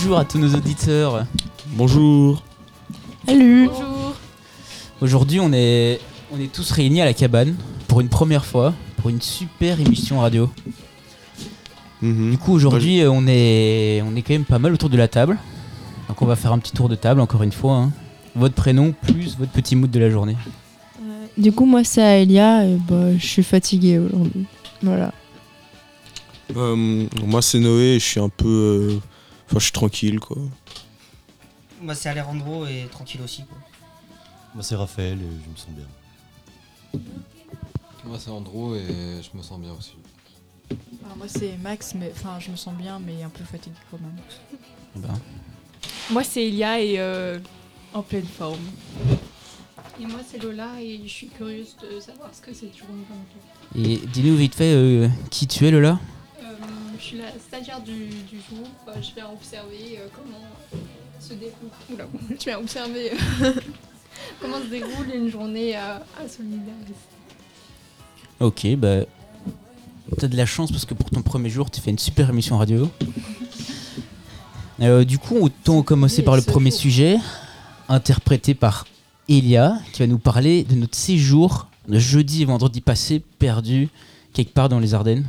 Bonjour à tous nos auditeurs. Bonjour. Salut. Bonjour. Aujourd'hui, on est, on est tous réunis à la cabane pour une première fois, pour une super émission radio. Mhm. Du coup, aujourd'hui, euh, on est, on est quand même pas mal autour de la table. Donc, on va faire un petit tour de table, encore une fois. hein. Votre prénom plus votre petit mood de la journée. Du coup, moi, c'est Aelia et bah, je suis fatiguée aujourd'hui. Voilà. Euh, moi c'est Noé et je suis un peu... euh, Enfin je suis tranquille quoi. Moi c'est Alejandro et tranquille aussi quoi. Moi c'est Raphaël et je me sens bien. Moi c'est Andro et je me sens bien aussi. moi c'est Max, mais enfin je me sens bien, mais un peu fatiguée quand même. Ben, Moi c'est Elia et euh, en pleine forme. Et moi c'est Lola et je suis curieuse de savoir ce que c'est toujours une. Et dis-nous vite fait euh, qui tu es, Lola? Je suis la stagiaire du, du jour, Bah, je viens observer euh, comment se déroule. Oula, je viens observer euh, comment se déroule une journée à, à Solidaris. Ok, bah. T'as de la chance parce que pour ton premier jour, tu fais une super émission radio. Euh, du coup, autant commencer par le premier sujet, interprété par Elia, qui va nous parler de notre séjour de jeudi et vendredi passé, perdu quelque part dans les Ardennes.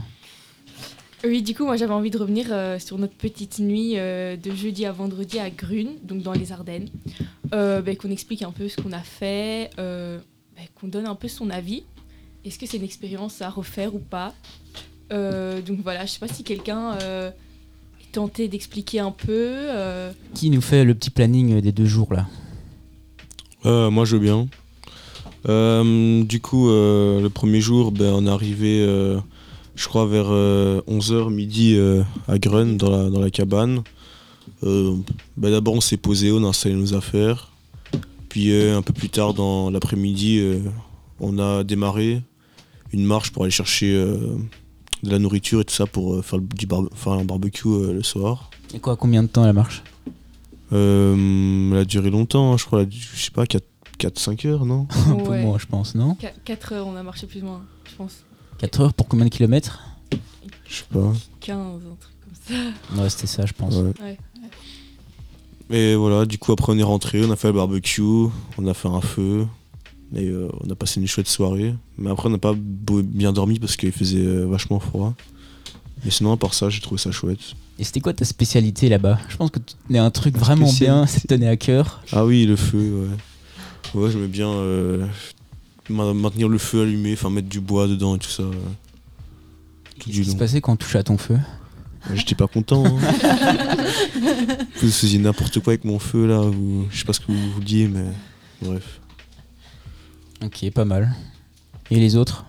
Oui, du coup, moi j'avais envie de revenir euh, sur notre petite nuit euh, de jeudi à vendredi à Grune, donc dans les Ardennes. Euh, ben, qu'on explique un peu ce qu'on a fait, euh, ben, qu'on donne un peu son avis. Est-ce que c'est une expérience à refaire ou pas Euh, Donc voilà, je sais pas si quelqu'un euh, est tenté d'expliquer un peu. euh, Qui nous fait le petit planning des deux jours là? Euh, moi je veux bien. Euh, du coup euh, le premier jour ben, on est arrivé euh, je crois vers 11h midi euh, à Grun dans la, dans la cabane. Euh, ben, D'abord on s'est posé, on a installé nos affaires. Puis euh, un peu plus tard dans l'après-midi euh, on a démarré une marche pour aller chercher euh, de la nourriture et tout ça pour euh, faire, le- du faire un barbecue euh, le soir. Et quoi, combien de temps la marche? Euh, elle a duré longtemps, hein, je crois, elle a dû- je sais pas, 4-5 heures, non? Un peu ouais. moins, je pense, non? 4 heures, on a marché plus ou moins, je pense. 4 heures pour combien de kilomètres? Je sais pas. 15, un truc comme ça. Ouais, c'était ça, je pense. Ouais. Ouais. Et voilà, du coup après on est rentré, on a fait le barbecue, on a fait un feu, et euh, on a passé une chouette soirée. Mais après on n'a pas beau- bien dormi parce qu'il faisait euh, vachement froid. Mais sinon à part ça j'ai trouvé ça chouette. Et c'était quoi ta spécialité là-bas? Je pense que tu as un truc vraiment bien, ça te tenait à cœur. Ah oui le feu, ouais. Ouais j'aimais bien euh, maintenir le feu allumé, enfin mettre du bois dedans et tout ça. tout Qu'est-ce qui se passait quand on touchait à ton feu? Ouais, J'étais pas content. Hein. vous faisiez n'importe quoi avec mon feu là, vous... je sais pas ce que vous vouliez mais bref. Ok, pas mal. Et les autres?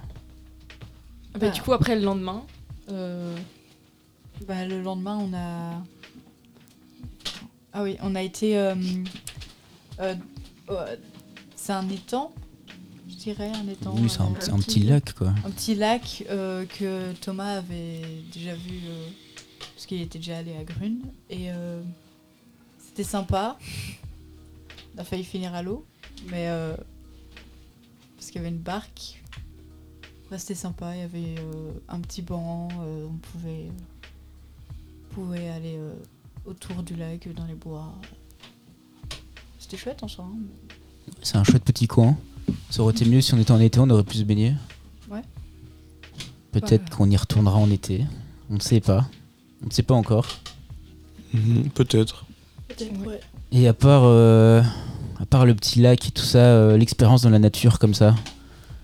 Ah bah, Ah. Du coup, après le lendemain, euh, Bah, le lendemain, on a. Ah oui, on a été. euh, euh, euh, c'est un étang, dirais, un étang. Oui, c'est un, petit lac quoi. Un petit lac euh, que Thomas avait déjà vu, euh, parce qu'il était déjà allé à Grune. Et euh, c'était sympa. On a failli finir à l'eau, mais. parce qu'il y avait une barque. C'était sympa, il y avait un petit banc, on pouvait, on pouvait aller autour du lac, dans les bois. C'était chouette en soi. hein. C'est un chouette petit coin. Ça aurait été mieux si on était en été, on aurait pu se baigner. Ouais. Peut-être qu'on y retournera en été. On ne sait pas. On ne sait pas encore. Mhm, Peut-être. Ouais. Et à part, euh, à part le petit lac et tout ça, euh, l'expérience dans la nature comme ça,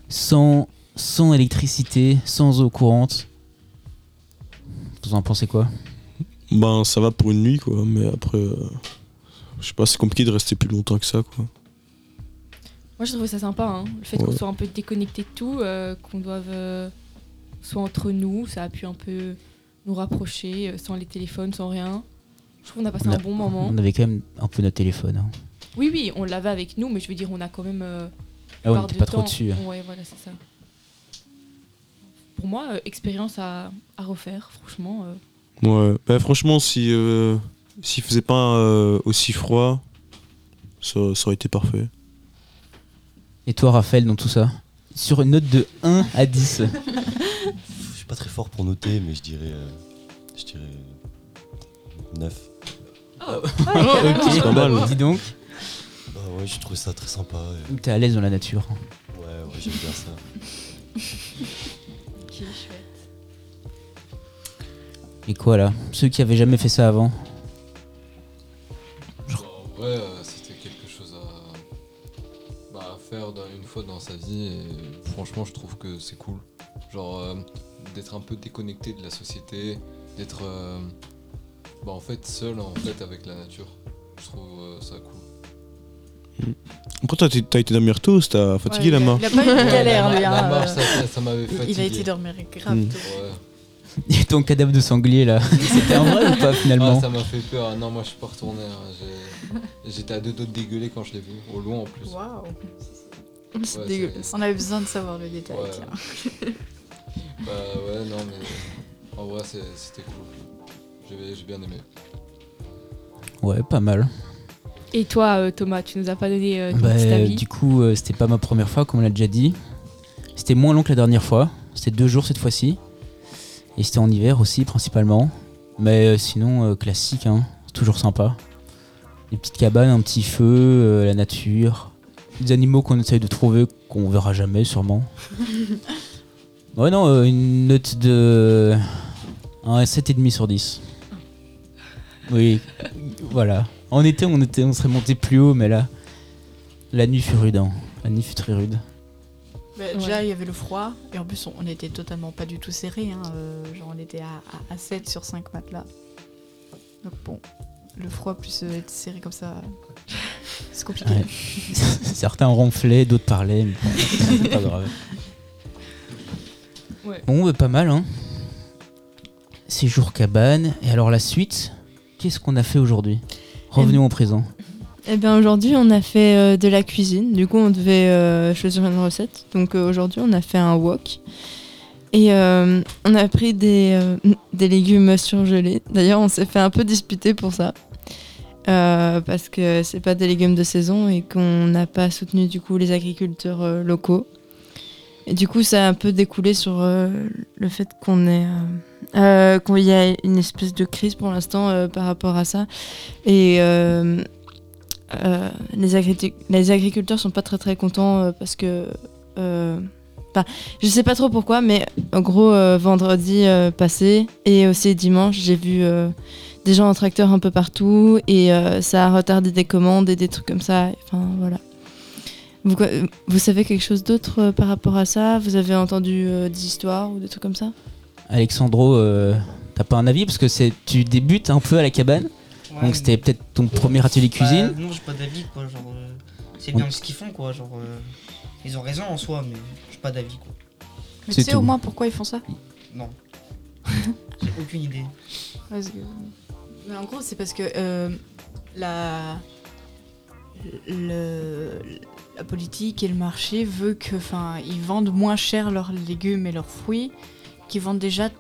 sans, sans électricité, sans eau courante, vous en pensez quoi? Ben ça va pour une nuit quoi, mais après euh, je sais pas, c'est compliqué de rester plus longtemps que ça quoi. Moi je trouve ça sympa, hein, le fait qu'on soit un peu déconnecté de tout, euh, qu'on doive euh, soit entre nous, ça a pu un peu nous rapprocher, euh, sans les téléphones, sans rien. Je trouve qu'on a passé On a- un bon moment. On avait quand même un peu notre téléphone. hein. Oui, oui, on l'avait avec nous, mais je veux dire, on a quand même. euh, Là, on part n'était du pas trop temps- dessus. hein. Ouais, voilà, c'est ça. Pour moi, euh, expérience à, à refaire, franchement. euh, Ouais, bah franchement si euh, s'il faisait pas euh, aussi froid, ça, ça aurait été parfait. Et toi, Raphaël, dans tout ça Sur une note de 1 à 10. Je suis pas très fort pour noter, mais je dirais. euh, je dirais. 9. Oh, ok, pas mal. Dis donc, Bah ouais, j'ai trouvé ça très sympa. et- t'es à l'aise dans la nature. Ouais, ouais, j'aime bien ça. Qui est chouette. Et quoi là? Ceux qui avaient jamais fait ça avant? En vrai, euh, faire une fois dans sa vie et franchement, je trouve que c'est cool. Genre, euh, d'être un peu déconnecté de la société, d'être euh, bah, en fait seul en fait avec la nature. Je trouve euh, ça cool. Pourquoi toi, t'as été dormir tôt T'as fatigué Ouais, la main Il a pas eu de galère, la, lui. la hein, marche, ça, ça m'avait fatigué. Il a été dormir grave Mm. tôt. Ouais. Et ton cadavre de sanglier là C'était un vrai ou pas finalement Ah, ça m'a fait peur. Non, moi je suis pas retourné. hein. J'étais à deux doigts de dégueuler quand je l'ai vu, au loin en plus. Waouh. C'est dégueulasse. On avait besoin de savoir le détail. Ouais. tiens. Bah ouais, non, mais en vrai, c'est- c'était cool. J'ai bien aimé. Ouais, pas mal. Et toi, euh, Thomas, tu nous as pas donné euh, ton Bah, petit avis du coup, euh, c'était pas ma première fois, comme on l'a déjà dit. C'était moins long que la dernière fois. C'était deux jours cette fois-ci. Et c'était en hiver aussi, principalement. Mais euh, sinon, euh, classique, hein. C'est toujours sympa. Des petites cabanes, un petit feu, euh, la nature. Des animaux qu'on essaye de trouver, qu'on verra jamais, sûrement. ouais, non, euh, une note de. Un 7,5 sur 10. Oui, voilà. En été, on, était, on serait monté plus haut, mais là, la nuit fut rude. hein. La nuit fut très rude. Bah, Ouais. Déjà, il y avait le froid. Et en plus, on, on était totalement pas du tout serré. Hein. euh, genre, on était à, à, à 7 sur 5 matelas. Donc, bon, le froid plus euh, être serré comme ça, c'est compliqué. Ouais. Certains ronflaient, d'autres parlaient, mais bon, c'est pas grave. Ouais. Bon, bah, pas mal, hein. Séjour cabane. Et alors, la suite, qu'est-ce qu'on a fait aujourd'hui? Revenons au présent. Eh bien aujourd'hui on a fait euh, de la cuisine. Du coup on devait euh, choisir une recette. Donc euh, aujourd'hui on a fait un wok. Et euh, on a pris des, euh, des légumes surgelés. D'ailleurs on s'est fait un peu disputer pour ça. Euh, parce que c'est pas des légumes de saison et qu'on n'a pas soutenu du coup les agriculteurs locaux. Et du coup ça a un peu découlé sur le fait qu'on qu'il y a une espèce de crise pour l'instant par rapport à ça. Et... les, agriti- les agriculteurs sont pas très très contents parce que enfin, je sais pas trop pourquoi mais en gros euh, vendredi euh, passé et aussi dimanche j'ai vu euh, des gens en tracteur un peu partout et euh, ça a retardé des commandes et des trucs comme ça enfin voilà vous, savez quelque chose d'autre euh, par rapport à ça? Vous avez entendu euh, des histoires ou des trucs comme ça? Alexandro, euh, t'as pas un avis? Parce que tu débutes un peu à la cabane. Ouais, Donc c'était peut-être ton premier atelier cuisine. Bah, non, j'ai pas d'avis, quoi. Genre, euh, c'est On- bien ce qu'ils font, quoi. Genre, euh, ils ont raison en soi, mais pas d'avis, quoi. Mais C'est tu sais tout. au moins pourquoi ils font ça Non. j'ai aucune idée. Parce que- Mais en gros, c'est parce que euh, la... Le... la politique et le marché veut que, enfin, ils vendent moins cher leurs légumes et leurs fruits, qu'ils vendent déjà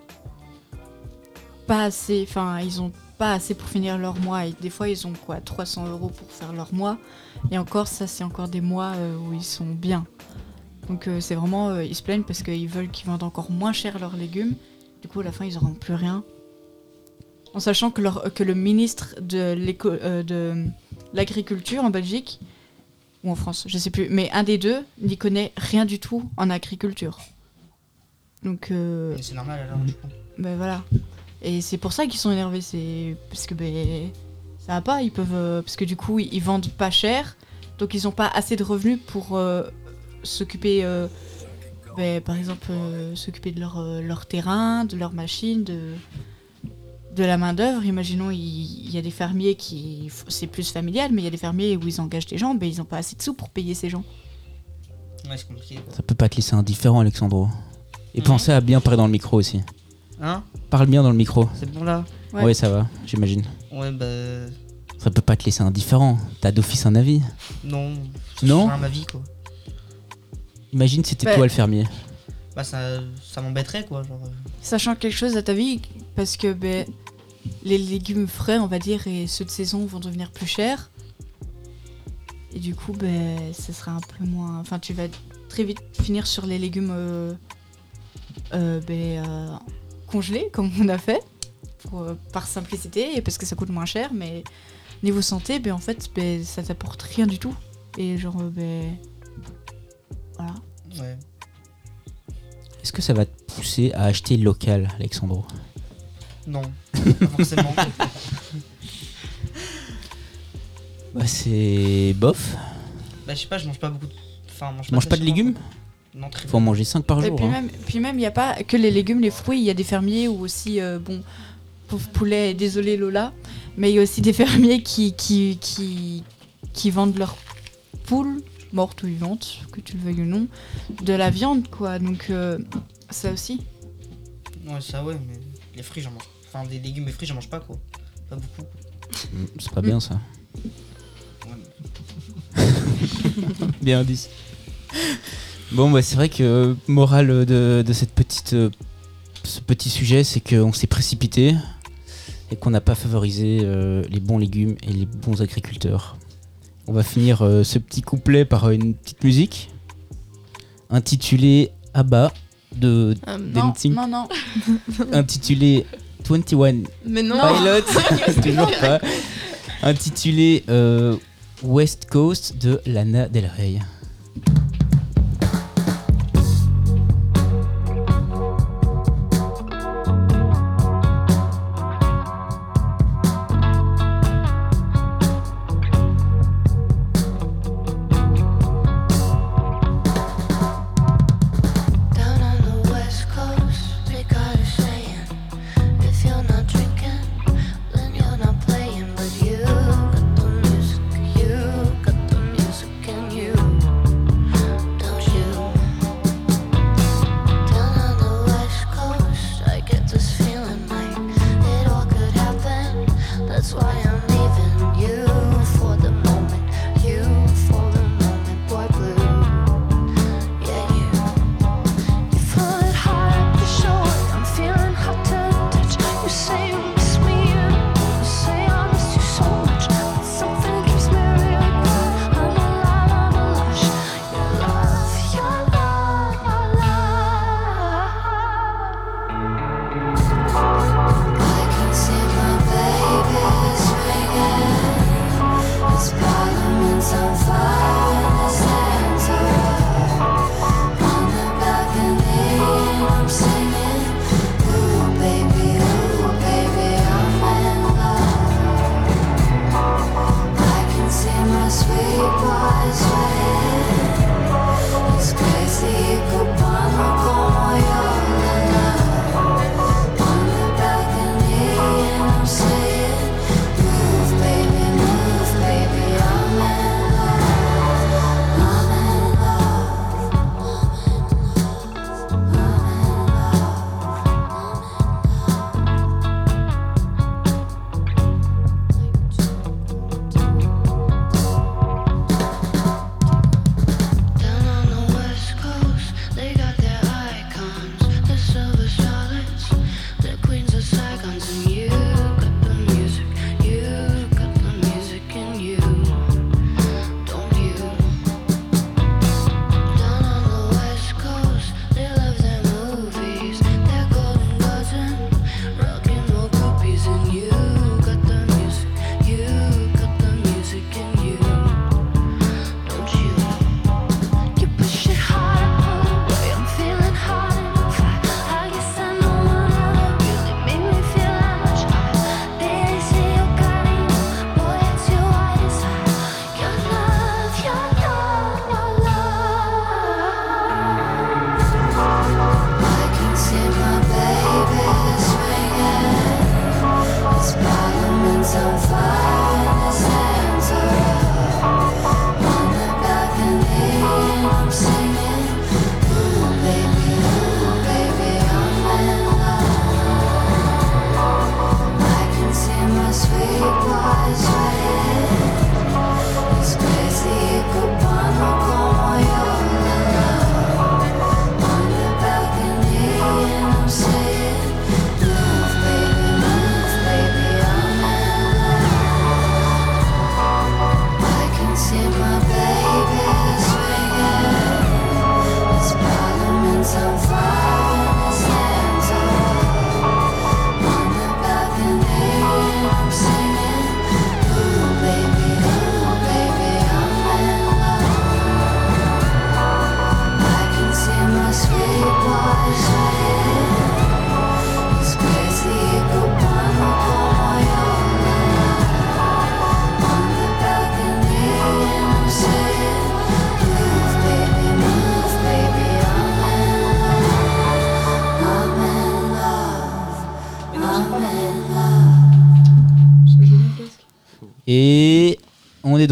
pas assez, enfin, ils ont pas assez pour finir leur mois. Et des fois, ils ont quoi, 300 euros pour faire leur mois. Et encore, ça, c'est encore des mois euh, où ils sont bien. Donc, euh, c'est vraiment, euh, ils se plaignent parce qu'ils veulent qu'ils vendent encore moins cher leurs légumes. Du coup, à la fin, ils n'auront plus rien. En sachant que, leur- que le ministre de euh, l'agriculture en Belgique, ou en France, je sais plus, mais un des deux n'y connaît rien du tout en agriculture. Donc, euh, C'est normal alors, du coup. ben voilà. Et c'est pour ça qu'ils sont énervés, c'est parce que ben ça va pas, ils peuvent parce que du coup ils, vendent pas cher, donc ils ont pas assez de revenus pour s'occuper, euh, ben, par exemple euh, s'occuper de leur, euh, leur terrain, de leurs machines, de de la main d'œuvre. Imaginons il, il y a des fermiers qui c'est plus familial, mais il y a des fermiers où ils engagent des gens, ben ils ont pas assez de sous pour payer ces gens. Ouais, c'est compliqué. Ça peut pas te laisser indifférent, Alexandro. Et Mhm. pensez à bien parler dans le micro aussi. Hein Parle bien dans le micro. C'est bon là Ouais. Ouais, ça va, j'imagine. Ouais, bah. Ça peut pas te laisser indifférent. T'as d'office un avis. Non. Non vie, quoi. Imagine si c'était Ouais. toi le fermier. Bah, ça, ça m'embêterait, quoi. Genre. euh. Ça change quelque chose à ta vie parce que ben, les légumes frais, on va dire, et ceux de saison vont devenir plus chers. Et du coup, ben, ce sera un peu moins. Enfin, tu vas très vite finir sur les légumes euh, euh, euh, congelés, comme on a fait, pour, euh, par simplicité et parce que ça coûte moins cher. Mais niveau santé, ben, en fait, ben, ça t'apporte rien du tout. Et genre, euh, ben. Voilà. Ouais. Est-ce que ça va te pousser à acheter local, Alexandro? Non, pas forcément. Bah, c'est bof. bah, je sais pas, je mange pas beaucoup de. Enfin, mange Tu manges pas de légumes? Non, très Faut en manger 5 par Et jour. puis hein. même, puis même, il n'y a pas que les légumes, les fruits. Il y a des fermiers ou aussi, euh, bon, pauvre poulet, désolé Lola, mais il y a aussi des fermiers qui, qui, qui, qui vendent leurs poules, mortes ou vivantes, que tu le veuilles ou non, de la viande, quoi. Donc, euh, ça aussi. Ouais, ça ouais, mais les fruits, j'en mange. Enfin, des légumes et fruits, j'en mange pas, quoi. Pas beaucoup. Mm, C'est pas bien ça. Ouais, Bien dit. Bon, bah, c'est vrai que euh, morale de, de cette petite, euh, ce petit sujet, c'est qu'on s'est précipité et qu'on n'a pas favorisé euh, les bons légumes et les bons agriculteurs. On va finir euh, ce petit couplet par une petite musique intitulée Abba de Euh, Non, Dancing, non, non. intitulée 21 Mais non, Pilot, toujours pas, intitulée euh, West Coast de Lana Del Rey.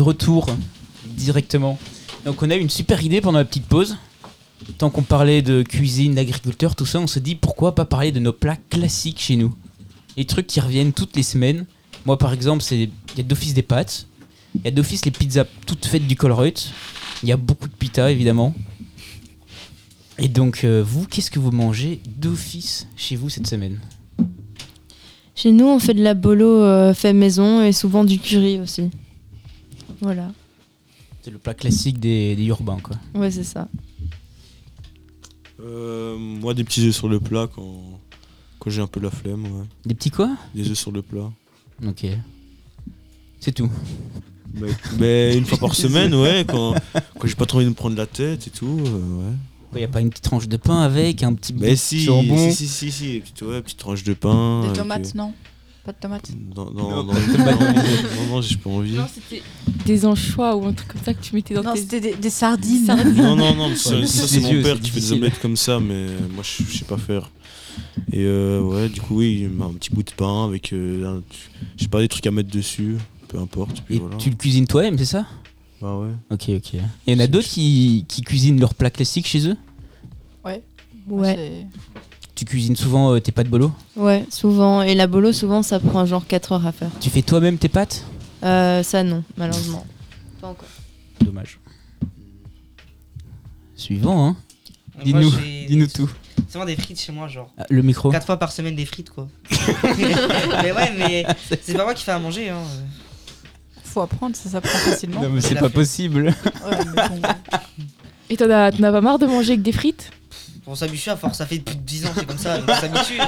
Retour directement. Donc on a eu une super idée pendant la petite pause. Tant qu'on parlait de cuisine, d'agriculteur, tout ça, on s'est dit pourquoi pas parler de nos plats classiques chez nous? Les trucs qui reviennent toutes les semaines. Moi par exemple, c'est il y a d'office des pâtes, il y a d'office les pizzas toutes faites du Colruyt. Il y a beaucoup de pita évidemment. Et donc euh, vous, qu'est-ce que vous mangez d'office chez vous cette semaine? Chez nous, on fait de la bolo euh, fait maison et souvent du curry aussi. Voilà. C'est le plat classique des, des urbains quoi. Ouais, c'est ça. Euh, moi, des petits œufs sur le plat quand, quand j'ai un peu la flemme. Ouais. Des petits quoi? Des œufs sur le plat. Ok. C'est tout. Mais, mais une fois par semaine, ouais, quand, quand j'ai pas trop envie de me prendre la tête et tout, euh, ouais. Il n'y a pas une petite tranche de pain avec, un petit bout de si, jambon si, si, si, si, petite, ouais, petite tranche de pain. Des tomates, euh, non? Pas de tomates Non, non, non, Non, non, non, non, j'ai pas envie. Non, c'était des anchois ou un truc comme ça que tu mettais dans Non, tes. c'était des, des sardines. Non, non, non, ça, Ouais, ça, c'est mon père qui fait des omelettes comme ça, mais moi je, je sais pas faire. Et euh, ouais, du coup, oui, un petit bout de pain avec, euh, je sais pas, des trucs à mettre dessus, peu importe. Puis Et voilà. tu le cuisines toi-même, c'est ça? Bah ouais. Ok, ok. Et il y en a d'autres qui, qui cuisinent leurs plats classiques chez eux? Ouais. Ouais. Tu cuisines souvent euh, tes pâtes bolo Ouais, souvent. Et la bolo, souvent, ça prend genre 4 heures à faire. Tu fais toi-même tes pâtes Euh, ça, non, malheureusement. Pas encore. Dommage. Suivant, hein Dis-nous, dis-nous tout. C'est vraiment des frites chez moi, genre. Ah, le micro 4 fois par semaine des frites, quoi. mais ouais, mais c'est pas moi qui fais à manger, hein. Faut apprendre, ça s'apprend facilement. Non, mais c'est pas fait. possible. Ouais, mais bon. Et t'en as, t'en as pas marre de manger avec des frites? On s'habitue à force, ça fait plus de 10 ans, c'est comme ça, donc on s'habitue.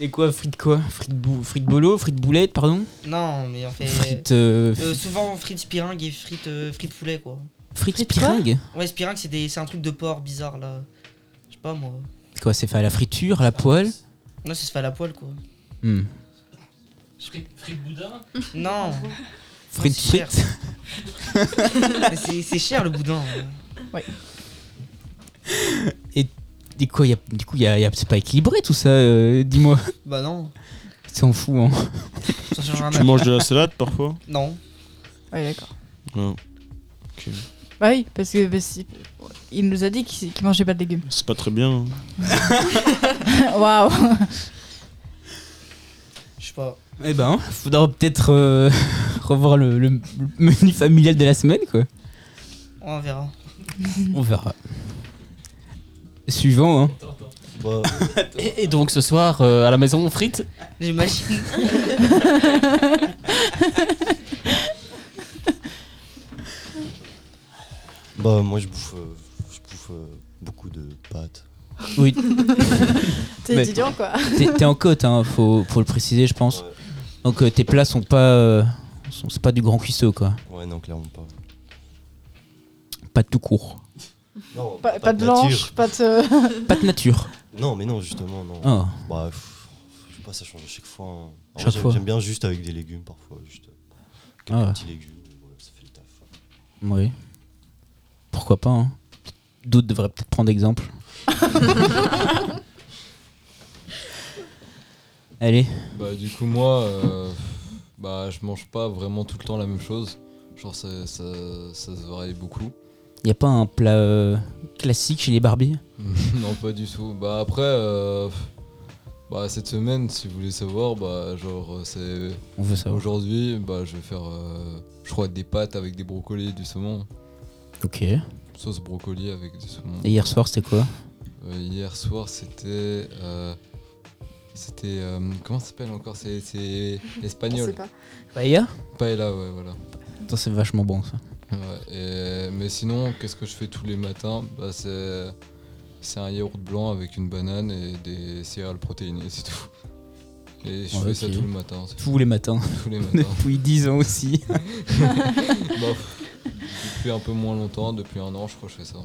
Et quoi Frites quoi? Frites, bou- frites bolo Frites boulettes, pardon? Non, mais on fait. Frites. euh, Euh, souvent frites spiringue et frites, euh, frites poulet, quoi. frites frites piringues Ouais, spiringue, c'est des- c'est un truc de porc bizarre, là. Je sais pas, moi. Quoi, c'est fait à la friture, à la poêle? Non, ça se fait à la poêle, quoi. Hmm. Non, Frites c'est cher. Frites c'est c'est cher le boudin. Et quoi, y a, du coup, y a, y a- c'est pas équilibré tout ça, euh, dis-moi. Bah non, S'en fout, hein. ça changera Tu manges de la salade parfois Non. Ouais, d'accord. Non. Bah oui, parce que bah, si- il nous a dit qu'il qu'il mangeait pas de légumes. C'est pas très bien. hein. Waouh Je sais pas. Eh ben, faudra peut-être euh, revoir le, le menu familial de la semaine, quoi. On verra. On verra. Suivant, hein. Bah, Et, et donc ce soir, euh, à la maison, frites J'imagine. bah, moi je bouffe, euh, je bouffe euh, beaucoup de pâtes. Oui, T'es étudiant quoi. t'es en côte, hein, faut, faut le préciser, je pense. Ouais, Donc euh, tes plats sont pas. euh, sont- c'est pas du grand cuisseau, quoi. ouais, non, clairement pas. Pas de tout court. Non, Pas, pas de blanche, nature. pas de. Pas de nature. Non, mais non, justement, non. Oh. Bah, pff, je sais pas, ça change à chaque fois. hein. En Chaque vrai, j'aime- fois. J'aime bien juste avec des légumes parfois, juste euh, quelques Ah ouais. petits légumes, voilà, ça fait le taf. Oui. Pourquoi pas, hein. D'autres devraient peut-être prendre exemple. Allez, Bah du coup moi, euh, bah je mange pas vraiment tout le temps la même chose. Genre ça, ça, ça se varie beaucoup. y a pas un plat euh, classique chez les barbiers? Non pas du tout. Bah après, euh, bah cette semaine si vous voulez savoir, bah genre c'est On veut savoir. aujourd'hui, bah je vais faire, je crois des pâtes avec des brocolis et du saumon, Ok. Et sauce brocoli avec du saumon. hier soir, c'était quoi? Hier soir c'était, c'était euh, comment ça s'appelle encore? C'est espagnol. pas. Paella? Paella ouais voilà. Attends, c'est vachement bon ça. Ouais, et- mais sinon, qu'est-ce que je fais tous les matins? Bah, c'est, c'est un yaourt blanc avec une banane et des céréales protéinées, c'est tout. Et je Ouais, fais ça tout le matin, Tous les matins. tous les matins. Depuis 10 ans aussi. Bah, pff, depuis un peu moins longtemps, depuis un an, je crois que je fais ça.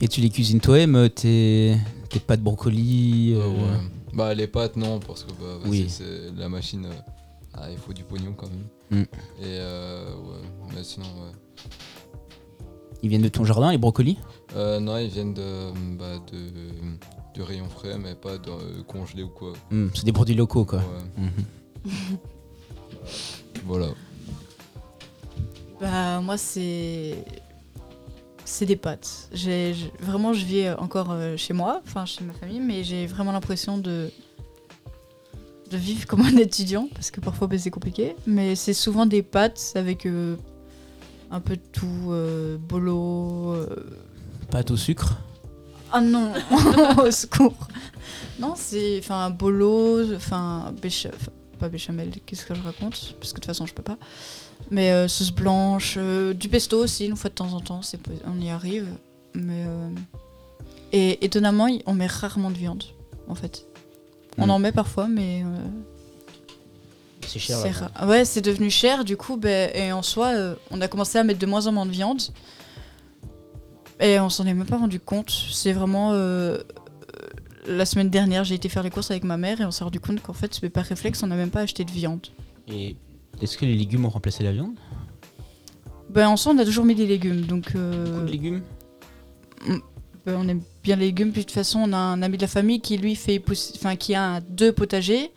Et tu les cuisines toi-même euh, tes, tes pâtes brocoli euh, Euh, ouais. Bah, les pâtes, non, parce que bah, Oui. c'est la machine. euh, ah, il faut du pognon quand même. Mm. Et euh, ouais, mais sinon, ouais. Ils viennent de ton jardin, les brocolis? Euh, non, ils viennent de, bah, de, du rayon frais, mais pas de euh, congelé ou quoi. Hmm, C'est des produits locaux, quoi. Ouais. Mhm. Voilà. Bah moi c'est c'est des pâtes. J'ai vraiment je vis encore euh, chez moi, enfin chez ma famille, mais j'ai vraiment l'impression de de vivre comme un étudiant parce que parfois bah, c'est compliqué. Mais c'est souvent des pâtes avec euh, un peu de tout, euh, bolo. euh, Pâte au sucre Ah non, au secours. Non, c'est enfin bolo, enfin bécha- pas béchamel, qu'est-ce que je raconte? Parce que de toute façon, je peux pas. Mais euh, sauce blanche, euh, du pesto aussi, une fois de temps en temps, on y arrive. Mais euh, et étonnamment, on met rarement de viande, en fait. On Mm. en met parfois, mais euh, C'est cher. c'est là. ra- Ouais, c'est devenu cher, du coup, ben, et en soi, euh, on a commencé à mettre de moins en moins de viande. Et on s'en est même pas rendu compte. C'est vraiment. euh, la semaine dernière, j'ai été faire les courses avec ma mère et on s'est rendu compte qu'en fait, par réflexe, on n'a même pas acheté de viande. Et est-ce que les légumes ont remplacé la viande? Ben, en soi, on a toujours mis des légumes, donc. euh, Beaucoup de légumes? Ben, on aime bien les légumes. Puis de toute façon, on a un ami de la famille qui lui fait pousser, enfin qui a un- deux potagers,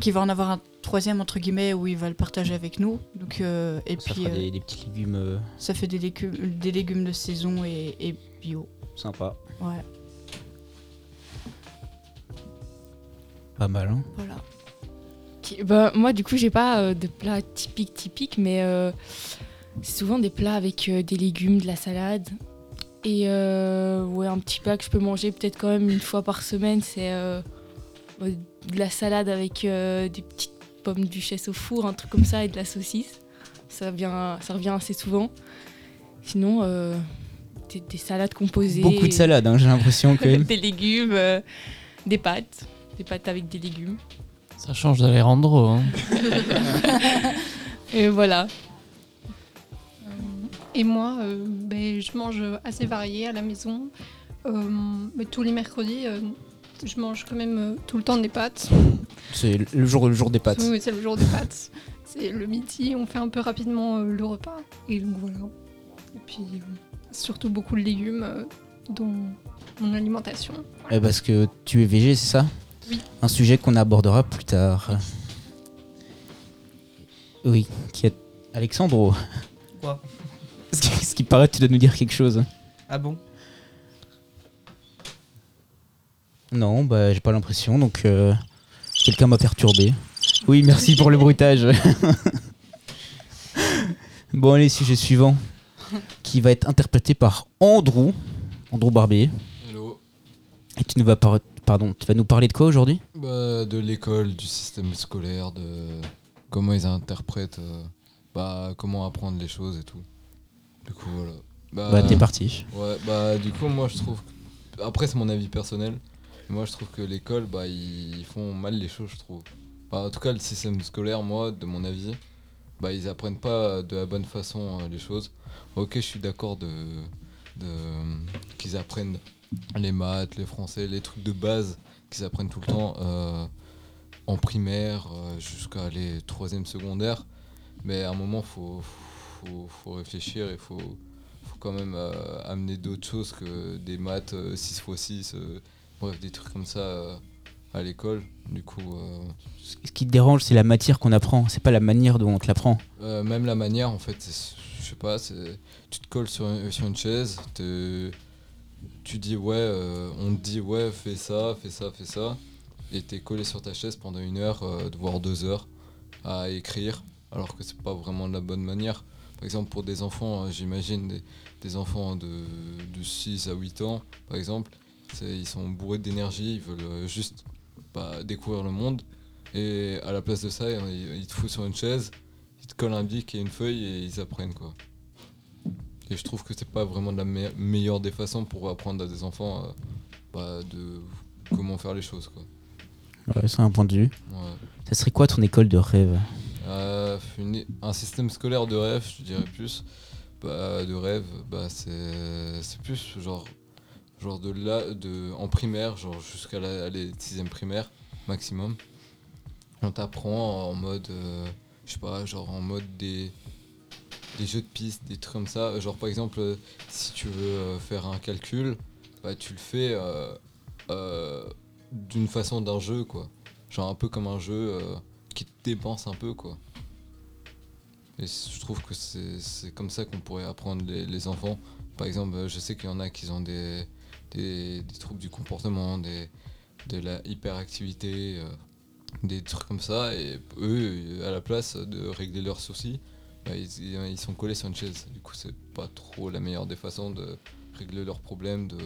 qui va en avoir un troisième entre guillemets où il va le partager avec nous. Donc euh, et Ça puis fera euh, des, des petits légumes ça fait des légumes, des légumes de saison et, et bio. sympas. Ouais, Pas mal, hein? Voilà. Bah, moi, du coup, j'ai pas euh, de plat typique, typique, mais euh, c'est souvent des plats avec euh, des légumes, de la salade. Et ouais, un petit plat que je peux manger peut-être quand même une fois par semaine, c'est ouais, de la salade avec des petites pommes duchesse au four, un truc comme ça, et de la saucisse. Ça, vient, ça revient assez souvent. Sinon, des, des salades composées. Beaucoup de salades, hein, j'ai l'impression que. des légumes, des pâtes. Des pâtes avec des légumes. Ça change d'Alejandro. Hein. Et voilà. Et moi, euh, ben, je mange assez varié à la maison. Euh, mais tous les mercredis, euh, je mange quand même euh, tout le temps des pâtes. C'est le jour, le jour des pâtes. Oui, c'est le jour des pâtes. C'est le midi, on fait un peu rapidement euh, le repas. Et donc voilà. Et puis euh, surtout beaucoup de légumes euh, dans mon alimentation. Eh, parce que tu es végé, c'est ça? Oui. Un sujet qu'on abordera plus tard. Oui, qui est Alexandro. Quoi? Ce qui, ce qui paraît, tu dois nous dire quelque chose? Ah bon? Non, bah j'ai pas l'impression, donc euh, quelqu'un m'a perturbé. Oui, merci pour le bruitage. bon, allez, sujet suivant, qui va être interprété par Andrew, Andrew Barbier. Hello. Et tu nous vas par- pardon, tu vas nous parler de quoi aujourd'hui? Bah, de l'école, du système scolaire, de comment ils interprètent, euh, bah, comment apprendre les choses et tout. Du coup, voilà. Bah, t'es parti. Ouais, bah, du coup, moi, je trouve. que- Après, c'est mon avis personnel. Moi, je trouve que l'école, bah, ils font mal les choses, je trouve. Bah, en tout cas, le système scolaire, moi, de mon avis, bah, ils apprennent pas de la bonne façon euh, les choses. Ok, je suis d'accord de, de qu'ils apprennent les maths, les français, les trucs de base qu'ils apprennent tout le temps euh, en primaire euh, jusqu'à les troisième secondaire. Mais à un moment, faut, faut, faut réfléchir et faut, faut quand même euh, amener d'autres choses que des maths euh, 6x6, euh, bref, des trucs comme ça à l'école. Du coup, Ce qui te dérange, c'est la matière qu'on apprend, c'est pas la manière dont on te l'apprend. même la manière, en fait, je sais pas, tu te colles sur, sur une chaise, te- tu dis ouais, euh, on te dit ouais, fais ça, fais ça, fais ça, et t'es collé sur ta chaise pendant une heure, euh, voire deux heures, à écrire, alors que c'est pas vraiment de la bonne manière. Par exemple, pour des enfants, euh, j'imagine des, enfants de, de 6 à 8 ans, par exemple, ils sont bourrés d'énergie, ils veulent euh, juste bah, découvrir le monde. Et à la place de ça, ils, ils te foutent sur une chaise, ils te collent un bic et une feuille et ils apprennent quoi. Et je trouve que c'est pas vraiment de la me- meilleure des façons pour apprendre à des enfants euh, bah, de comment faire les choses quoi. Ouais, c'est un point de vue. Ouais. Ça serait quoi ton école de rêve? Euh, une- un système scolaire de rêve, je dirais plus. Bah, de rêve, bah, c'est plus genre, genre de là, de, en primaire, genre jusqu'à la 6ème primaire maximum. On t'apprend en mode, euh, je sais pas, genre en mode des. Des jeux de pistes, des trucs comme ça. Genre par exemple, euh, si tu veux euh, faire un calcul, bah, tu le fais euh, euh, d'une façon d'un jeu, quoi. Genre un peu comme un jeu euh, qui te dépense un peu, quoi. Et je trouve que c'est comme ça qu'on pourrait apprendre les, enfants. Par exemple, euh, je sais qu'il y en a qui ont des, troubles du comportement, de la hyperactivité, euh, des trucs comme ça, et eux, à la place de régler leurs soucis, bah, ils, sont collés sur une chaise. Du coup, c'est pas trop la meilleure des façons de régler leurs problèmes de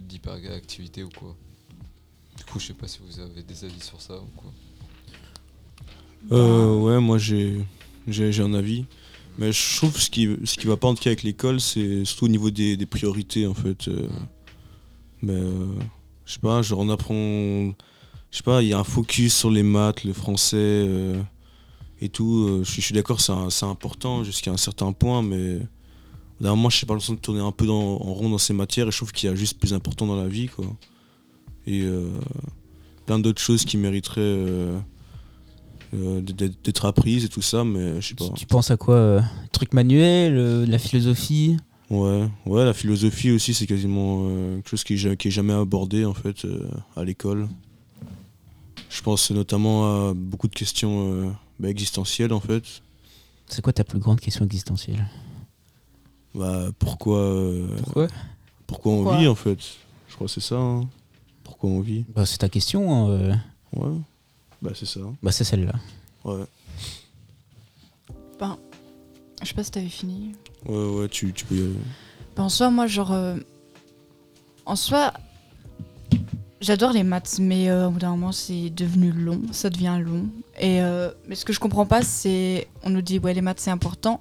d'hyperactivité ou quoi. Du coup, je sais pas si vous avez des avis sur ça ou quoi. Euh, ouais, moi j'ai un avis. Mais je trouve ce qui, ce qui va pas en tout cas avec l'école, c'est surtout au niveau des, des priorités en fait. euh. Mais euh, je sais pas, genre on apprend. Je sais pas, il y a un focus sur les maths, le français euh, et tout. euh, je suis- je suis d'accord, c'est important jusqu'à un certain point, mais d'un moment, je sais pas, l'impression de tourner un peu dans- en rond dans ces matières et je trouve qu'il y a juste plus important dans la vie quoi. Et euh, plein d'autres choses qui mériteraient. euh, euh, d'être apprises et tout ça, mais je sais pas. Tu penses à quoi Truc manuel, la philosophie? Ouais, ouais, la philosophie aussi, c'est quasiment quelque chose qui qui est jamais abordé en fait à l'école. Je pense notamment à beaucoup de questions bah, existentielles en fait. C'est quoi ta plus grande question existentielle? Bah, pourquoi, euh, Pourquoi? pourquoi on Pourquoi? vit en fait? Je crois que c'est ça. hein. Pourquoi on vit? Bah, c'est ta question. hein, euh. Ouais. Bah, c'est ça. Bah, c'est celle-là. Ouais. Ben, je sais pas si t'avais fini. Ouais, ouais, tu, tu peux y aller. Ben, en soi, moi, genre. euh, en soi, j'adore les maths, mais euh, au bout d'un moment, c'est devenu long. Ça devient long. Et, euh, mais ce que je comprends pas, c'est. On nous dit, ouais, les maths, c'est important.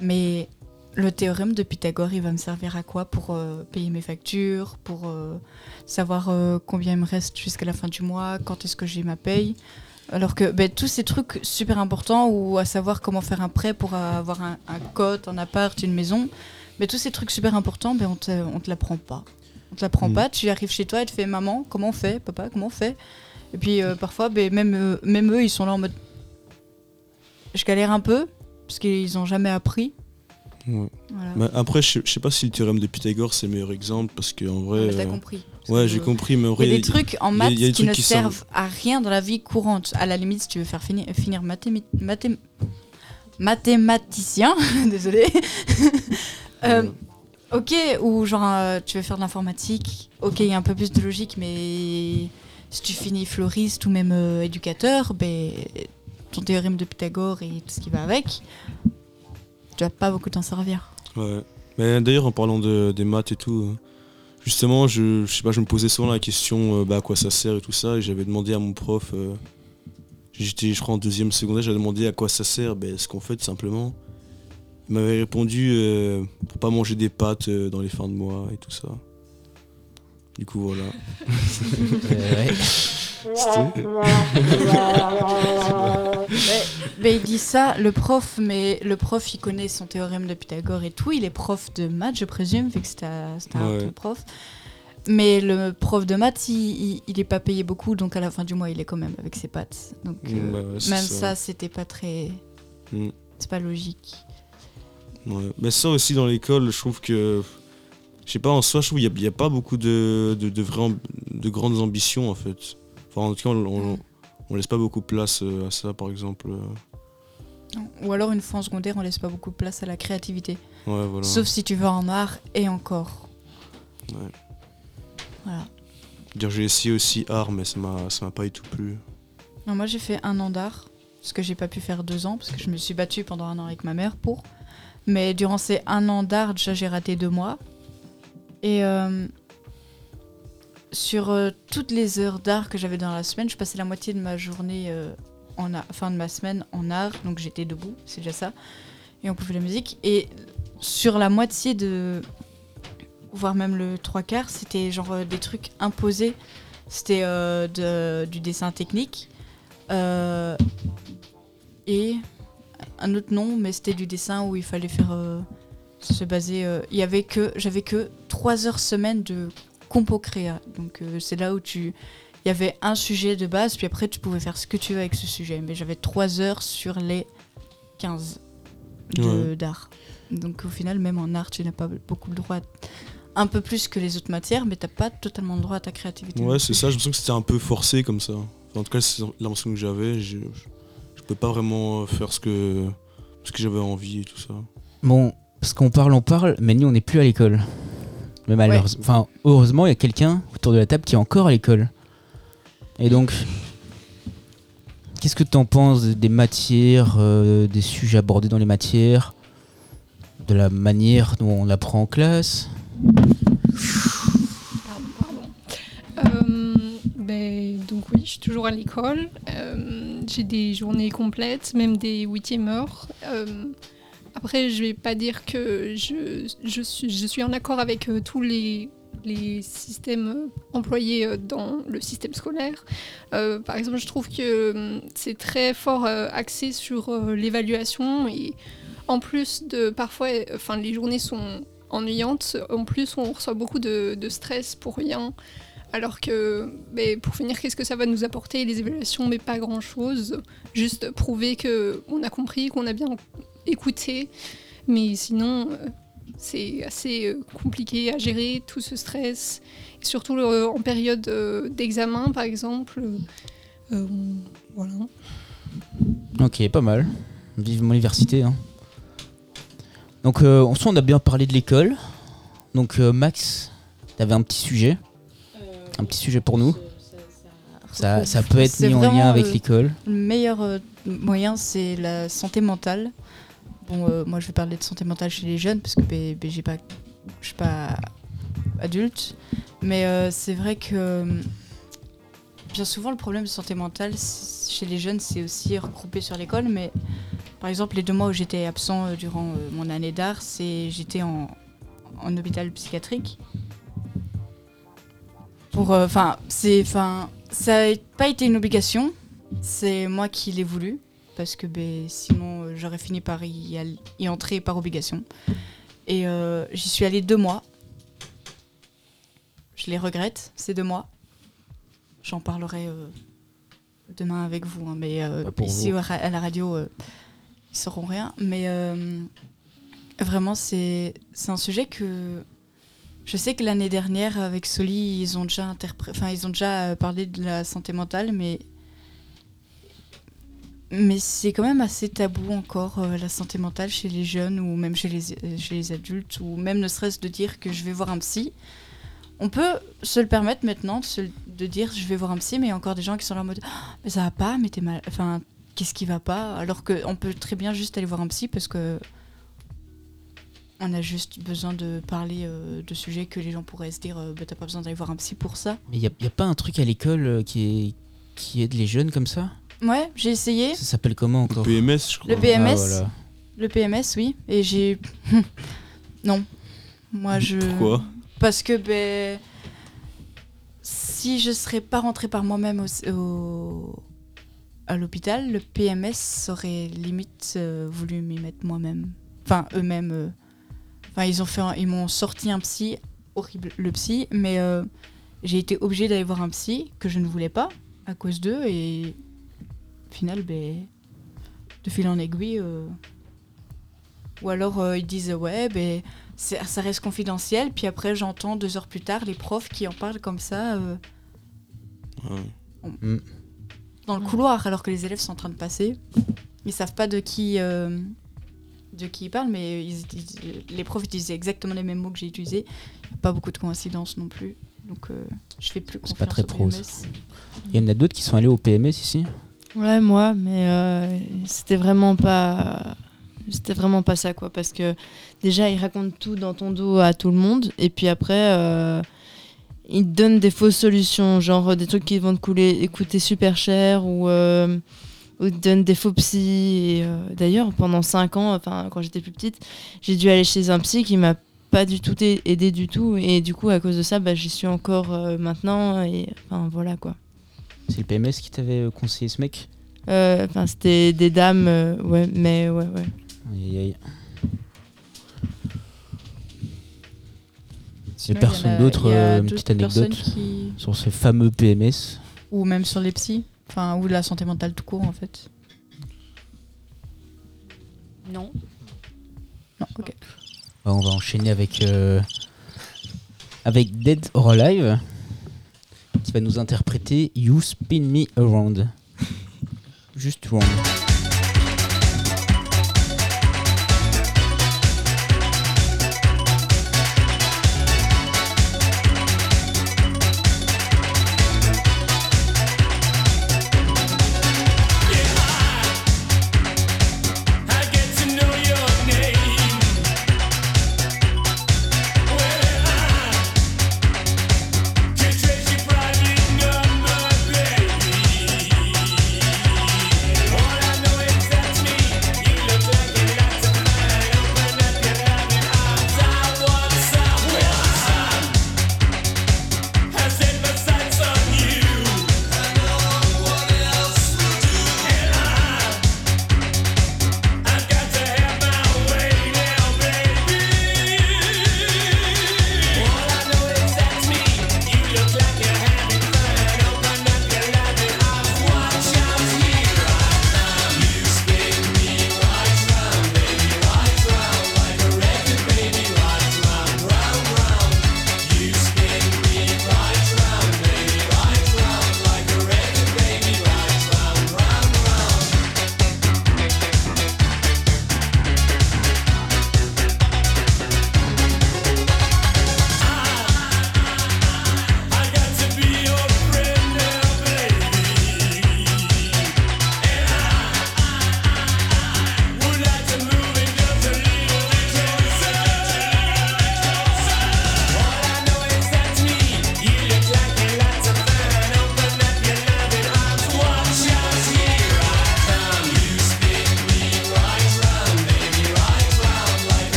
Mais le théorème de Pythagore, il va me servir à quoi Pour euh, payer mes factures, pour euh, savoir combien il me reste jusqu'à la fin du mois, quand est-ce que j'ai ma paye? Alors que ben, tous ces trucs super importants, ou à savoir comment faire un prêt pour avoir un, un cote, un appart, une maison, mais tous ces trucs super importants, ben, on te, on te l'apprend pas. On te l'apprend Mm. pas, tu arrives chez toi et tu fais maman, comment on fait Papa, comment on fait? Et puis euh, parfois, ben, même, euh, même eux, ils sont là en mode je galère un peu, parce qu'ils ont jamais appris. Ouais. Voilà. Mais après, je sais- pas si le théorème de Pythagore c'est le meilleur exemple parce qu'en vrai. t'as euh, compris. Ouais, j'ai compris, mais en Il vrai. y a des trucs en il y a- maths il y a des qui trucs ne qui servent à rien dans la vie courante. À la limite, si tu veux faire finir, finir mathémi- mathém- mathématicien, désolé. Euh, ok, ou genre euh, tu veux faire de l'informatique, ok, il y a un peu plus de logique, mais si tu finis fleuriste ou même euh, éducateur, ben, ton théorème de Pythagore et tout ce qui va avec, tu vas pas beaucoup t'en servir. Ouais. Mais d'ailleurs, en parlant de, des maths et tout, justement, je, sais pas, je me posais souvent la question euh, bah, à quoi ça sert et tout ça, et j'avais demandé à mon prof, j'étais, je crois, en deuxième secondaire, j'avais demandé à quoi ça sert, ben, ce qu'on fait tout simplement. Il m'avait répondu euh, pour pas manger des pâtes euh, dans les fins de mois et tout ça. Du coup, voilà. ouais. Mais il dit ça, le prof, mais le prof, il connaît son théorème de Pythagore et tout. Il est prof de maths, je présume, vu que c'était un Ouais. prof. Mais le prof de maths, il, il, il est pas payé beaucoup, donc à la fin du mois, il est quand même avec ses pattes. Donc Mm, euh, bah ouais, c'est même ça. ça, c'était pas très. Mm. C'est pas logique. Ouais. Mais ça aussi dans l'école, je trouve que. Je sais pas, en soi, je trouve qu'il n'y a, pas beaucoup de, de, amb- de grandes ambitions en fait. Enfin, en tout cas, on, on, on laisse pas beaucoup de place euh, à ça par exemple. euh. Ou alors, une fois en secondaire, on laisse pas beaucoup de place à la créativité. Ouais, voilà. Sauf si tu vas en art et encore. Ouais. Voilà. Dire j'ai essayé aussi art, mais ça m'a ça m'a pas du tout plu. Non, moi j'ai fait un an d'art, ce que j'ai pas pu faire deux ans, parce que je me suis battue pendant un an avec ma mère pour. Mais durant ces un an d'art, déjà j'ai raté deux mois. Et euh, sur euh, toutes les heures d'art que j'avais dans la semaine, je passais la moitié de ma journée, euh, en fin de ma semaine en art, donc j'étais debout, c'est déjà ça. Et on pouvait la musique. Et sur la moitié de. voire même le trois quarts, c'était genre des trucs imposés. C'était du dessin technique. Et un autre nom, mais c'était du dessin où il fallait faire euh, se baser. euh, il y avait que j'avais que trois heures semaine de compo créa. Donc euh, c'est là où tu il y avait un sujet de base, puis après tu pouvais faire ce que tu veux avec ce sujet. Mais j'avais trois heures sur les 15. de- Ouais. d'art. Donc au final, même en art, tu n'as pas beaucoup le droit, un peu plus que les autres matières, mais t'as pas totalement le droit à ta créativité. Ouais, c'est ça, j'ai l'impression que c'était un peu forcé comme ça. Enfin, en tout cas, c'est l'impression que j'avais. Je, peux pas vraiment faire ce que, ce que j'avais envie et tout ça. Bon, parce qu'on parle, on parle, mais nous on n'est plus à l'école. Mais malheureusement, enfin, heureusement, il y a quelqu'un autour de la table qui est encore à l'école. Et donc, qu'est-ce que tu en penses des matières, euh, des sujets abordés dans les matières, de la manière dont on apprend en classe Euh, ben, donc oui, je suis toujours à l'école. Euh, j'ai des journées complètes, même des huitièmes heures. Euh, après, je vais pas dire que je, suis, en accord avec euh, tous les, systèmes employés euh, dans le système scolaire. Par exemple, je trouve que c'est très fort axé sur l'évaluation et en plus de parfois, enfin les journées sont ennuyantes. En plus, on reçoit beaucoup de stress pour rien. Alors que, pour finir, qu'est-ce que ça va nous apporter Les évaluations, mais pas grand-chose. Juste prouver que on a compris, qu'on a bien écouté. Mais sinon, euh, c'est assez euh, compliqué à gérer tout ce stress. Surtout euh, en période d'examen, par exemple. Voilà. Ok, pas mal. Vivement l'université. Hein. Donc, en soi, on a bien parlé de l'école. Donc, Max, t'avais un petit sujet. Un petit sujet pour nous. Ça, ça peut être mis en lien avec l'école. Le meilleur euh, moyen, c'est la santé mentale. Bon, euh, moi, je vais parler de santé mentale chez les jeunes parce que ben, ben, j'ai pas, je suis pas adulte, mais euh, c'est vrai que bien souvent le problème de santé mentale chez les jeunes, c'est aussi regroupé sur l'école. Mais par exemple, les deux mois où j'étais absent durant mon année d'art, c'est j'étais en, en hôpital psychiatrique. Pour, euh, enfin, c'est, enfin, ça n'a pas été une obligation. C'est moi qui l'ai voulu parce que ben, sinon euh, j'aurais fini par y, entrer par obligation. Et euh, j'y suis allée deux mois. Je les regrette, ces deux mois. J'en parlerai euh, demain avec vous, hein, mais euh, pour ici vous. à la radio, ils sauront rien. Mais vraiment, c'est c'est un sujet que je sais que l'année dernière, avec Soli, ils ont déjà, enfin, ils ont déjà euh, parlé de la santé mentale, mais, mais c'est quand même assez tabou encore, euh, la santé mentale chez les jeunes ou même chez les, euh, chez les adultes, ou même ne serait-ce de dire que je vais voir un psy. On peut se le permettre maintenant de, se- de dire je vais voir un psy, mais il y a encore des gens qui sont là en mode Ah, ça va pas, mais t'es mal. Enfin, qu'est-ce qui va pas? Alors qu'on peut très bien juste aller voir un psy parce que on a juste besoin de parler euh, de sujets que les gens pourraient se dire euh, bah, t'as pas besoin d'aller voir un psy pour ça. Mais il n'y a, y a pas un truc à l'école euh, qui, est, qui aide les jeunes comme ça? Ouais, j'ai essayé. Ça s'appelle comment encore? PMS, je crois. Le PMS Ah, voilà. Le PMS, oui. Et j'ai. non. Moi, je. Pourquoi? Parce que, ben. Si je serais pas rentrée par moi-même au, au- à l'hôpital, le PMS aurait limite euh, voulu m'y mettre moi-même. Enfin, eux-mêmes. euh, Enfin, ils ont fait, un- ils m'ont sorti un psy, horrible le psy, mais euh, j'ai été obligée d'aller voir un psy que je ne voulais pas à cause d'eux et au final, ben, de fil en aiguille. euh, Ou alors euh, ils disent ouais, ben ça reste confidentiel. Puis après, j'entends deux heures plus tard les profs qui en parlent comme ça dans le couloir, alors que les élèves sont en train de passer. Ils savent pas de qui de qui ils parlent, mais ils- ils- les profs utilisaient exactement les mêmes mots que j'ai utilisés. Pas beaucoup de coïncidences non plus. Donc euh, je fais plus C'est confiance pas très au pro, ça. PMS. Il y en a d'autres qui sont allés au PMS ici? Ouais, moi, mais euh, c'était vraiment pas. C'était vraiment pas ça, quoi. Parce que déjà, ils racontent tout dans ton dos à tout le monde. Et puis après, euh, ils te donnent des fausses solutions. Genre des trucs qui vont te couler, coûter super cher. Ou, euh, ou ils te donnent des faux psy. Et, euh, D'ailleurs, pendant 5 ans, enfin, quand j'étais plus petite, j'ai dû aller chez un psy qui m'a pas du tout aidé du tout. Et du coup, à cause de ça, bah, j'y suis encore euh, maintenant. Et enfin, voilà, quoi. C'est le PMS qui t'avait euh, conseillé ce mec? Euh, Enfin, c'était des dames, euh, ouais, mais ouais, ouais. Aïe, aïe, personne il y en a- d'autre, a euh, une petite anecdote qui- sur ce fameux PMS Ou même sur les psys. Enfin, ou de la santé mentale tout court, en fait. Non. Non, ok. Bah, on va enchaîner avec, euh, avec Dead or Alive, qui va nous interpréter You Spin Me Around. Juste round.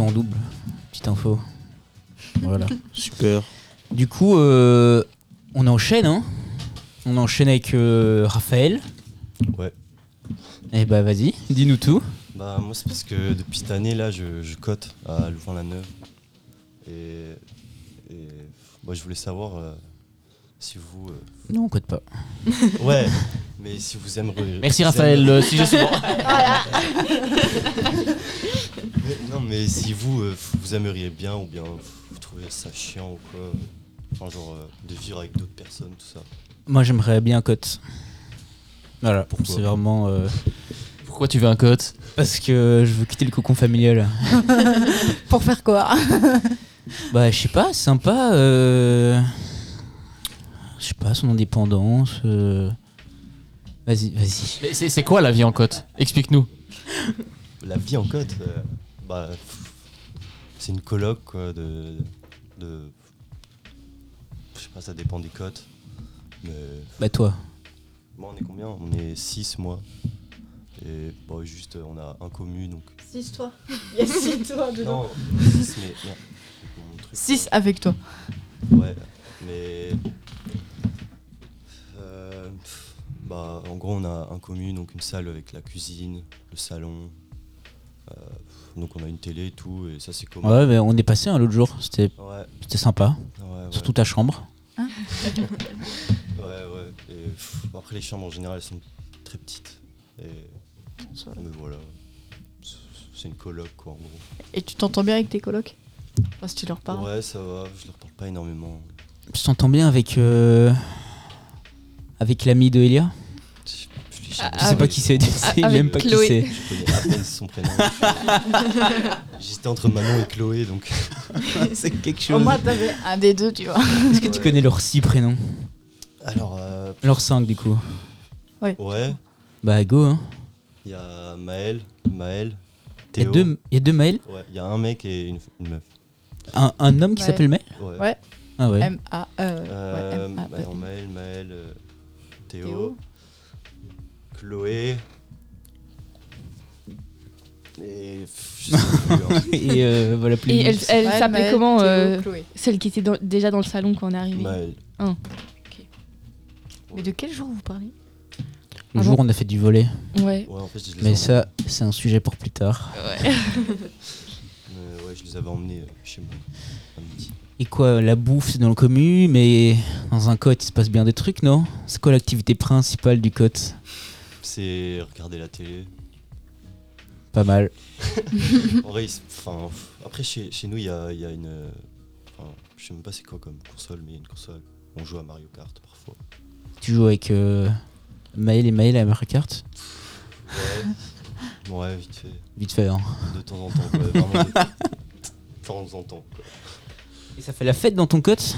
En double. Petite info. Voilà. Super. Du coup, euh, on enchaîne. Hein on enchaîne avec euh, Raphaël. Ouais. Eh bah vas-y, dis-nous tout. Bah moi c'est parce que depuis cette année là je, je cote à Louvain-la-Neuve. Et, et moi je voulais savoir euh, si vous... euh, Non, on code pas. Ouais, mais si vous aimeriez... Merci Raphaël, aimeriez- le sujet suivant. Mais- non mais si vous, euh, vous aimeriez bien ou bien vous trouvez ça chiant ou quoi, enfin genre euh, de vivre avec d'autres personnes, tout ça. Moi j'aimerais bien cote. Voilà, Pourquoi c'est vraiment. euh, Pourquoi tu veux un cote? Parce que je veux quitter le cocon familial. Pour faire quoi? Bah, je sais pas, sympa. euh, Je sais pas, son indépendance. euh, Vas-y, vas-y. Mais c'est c'est quoi la vie en cote Explique-nous. La vie en côte, euh, bah, c'est une coloc quoi, de, de. Je sais pas, ça dépend des cotes. Mais. Bah, toi. Moi, on est combien? On est 6 moi. Et bon, juste, euh, on a un commu donc. 6 toi. Il y a 6 toi dedans. Non, 6 mais. merde, mon truc, 6 avec toi. Ouais, mais. euh, pff, bah, en gros, on a un commu, donc une salle avec la cuisine, le salon. euh, donc, on a une télé et tout, et ça, c'est commun. Ouais, mais on est passé un l'autre jour. C'était Ouais. c'était sympa. Ouais, ouais. Surtout ta chambre. Ouais, ouais. Et pff, après, les chambres en général, elles sont très petites. Et. Mais voilà. C'est- C'est une coloc, quoi, en gros. Et tu t'entends bien avec tes colocs? Enfin, si tu leur parles. Ouais, ça va, je leur parle pas énormément. Tu t'entends bien avec. euh, avec l'ami de Elia Je, Ah, Je sais pas qui c'est, tu sais avec même pas Chloé. qui c'est. Je connais à peine son prénom. J'étais entre Manon et Chloé, donc. c'est quelque Au chose. moins, t'avais un des deux, tu vois. Est-ce que tu connais leurs six prénoms Alors, euh, Leurs cinq du coup. ouais, Bah go hein. il y a Maël, Maël, Il y, Théo. a deux- il y a deux mails. Ouais, il y a un mec et une, une meuf. Un, un homme qui Ouais. s'appelle Maël Ouais. Ouais. Ah ouais. M-A. Euh, Euh, ouais, Maël, Maël, euh, Théo, Théo. Chloé. Et pff, je sais plus. Et euh, voilà plus. Et elle, elle Ouais, s'appelait Maëlle, comment euh, Chloé. Celle qui était dans- déjà dans le salon quand on est arrivé. Maël. Mais de quel jour vous parlez Le jour où on a fait du volet. Ouais. Ouais, en fait, je les Mais ai ça, c'est un sujet pour plus tard. emmenés- euh, ouais, je les avais emmenés chez moi. à midi. Et quoi, la bouffe c'est dans le commu, mais dans un cote il se passe bien des trucs, non? C'est quoi l'activité principale du cote C'est regarder la télé. Pas mal. En vrai, enfin, après, chez, chez nous, il y a, il y a une. Enfin, je sais même pas c'est quoi comme console, mais il y a une console. On joue à Mario Kart parfois. Tu joues avec euh, Maël et Maël à Mario Kart? Ouais. ouais, vite fait. Vite fait, hein. De temps en temps. Vraiment de de temps en temps, quoi. Et ça fait la fête dans ton cote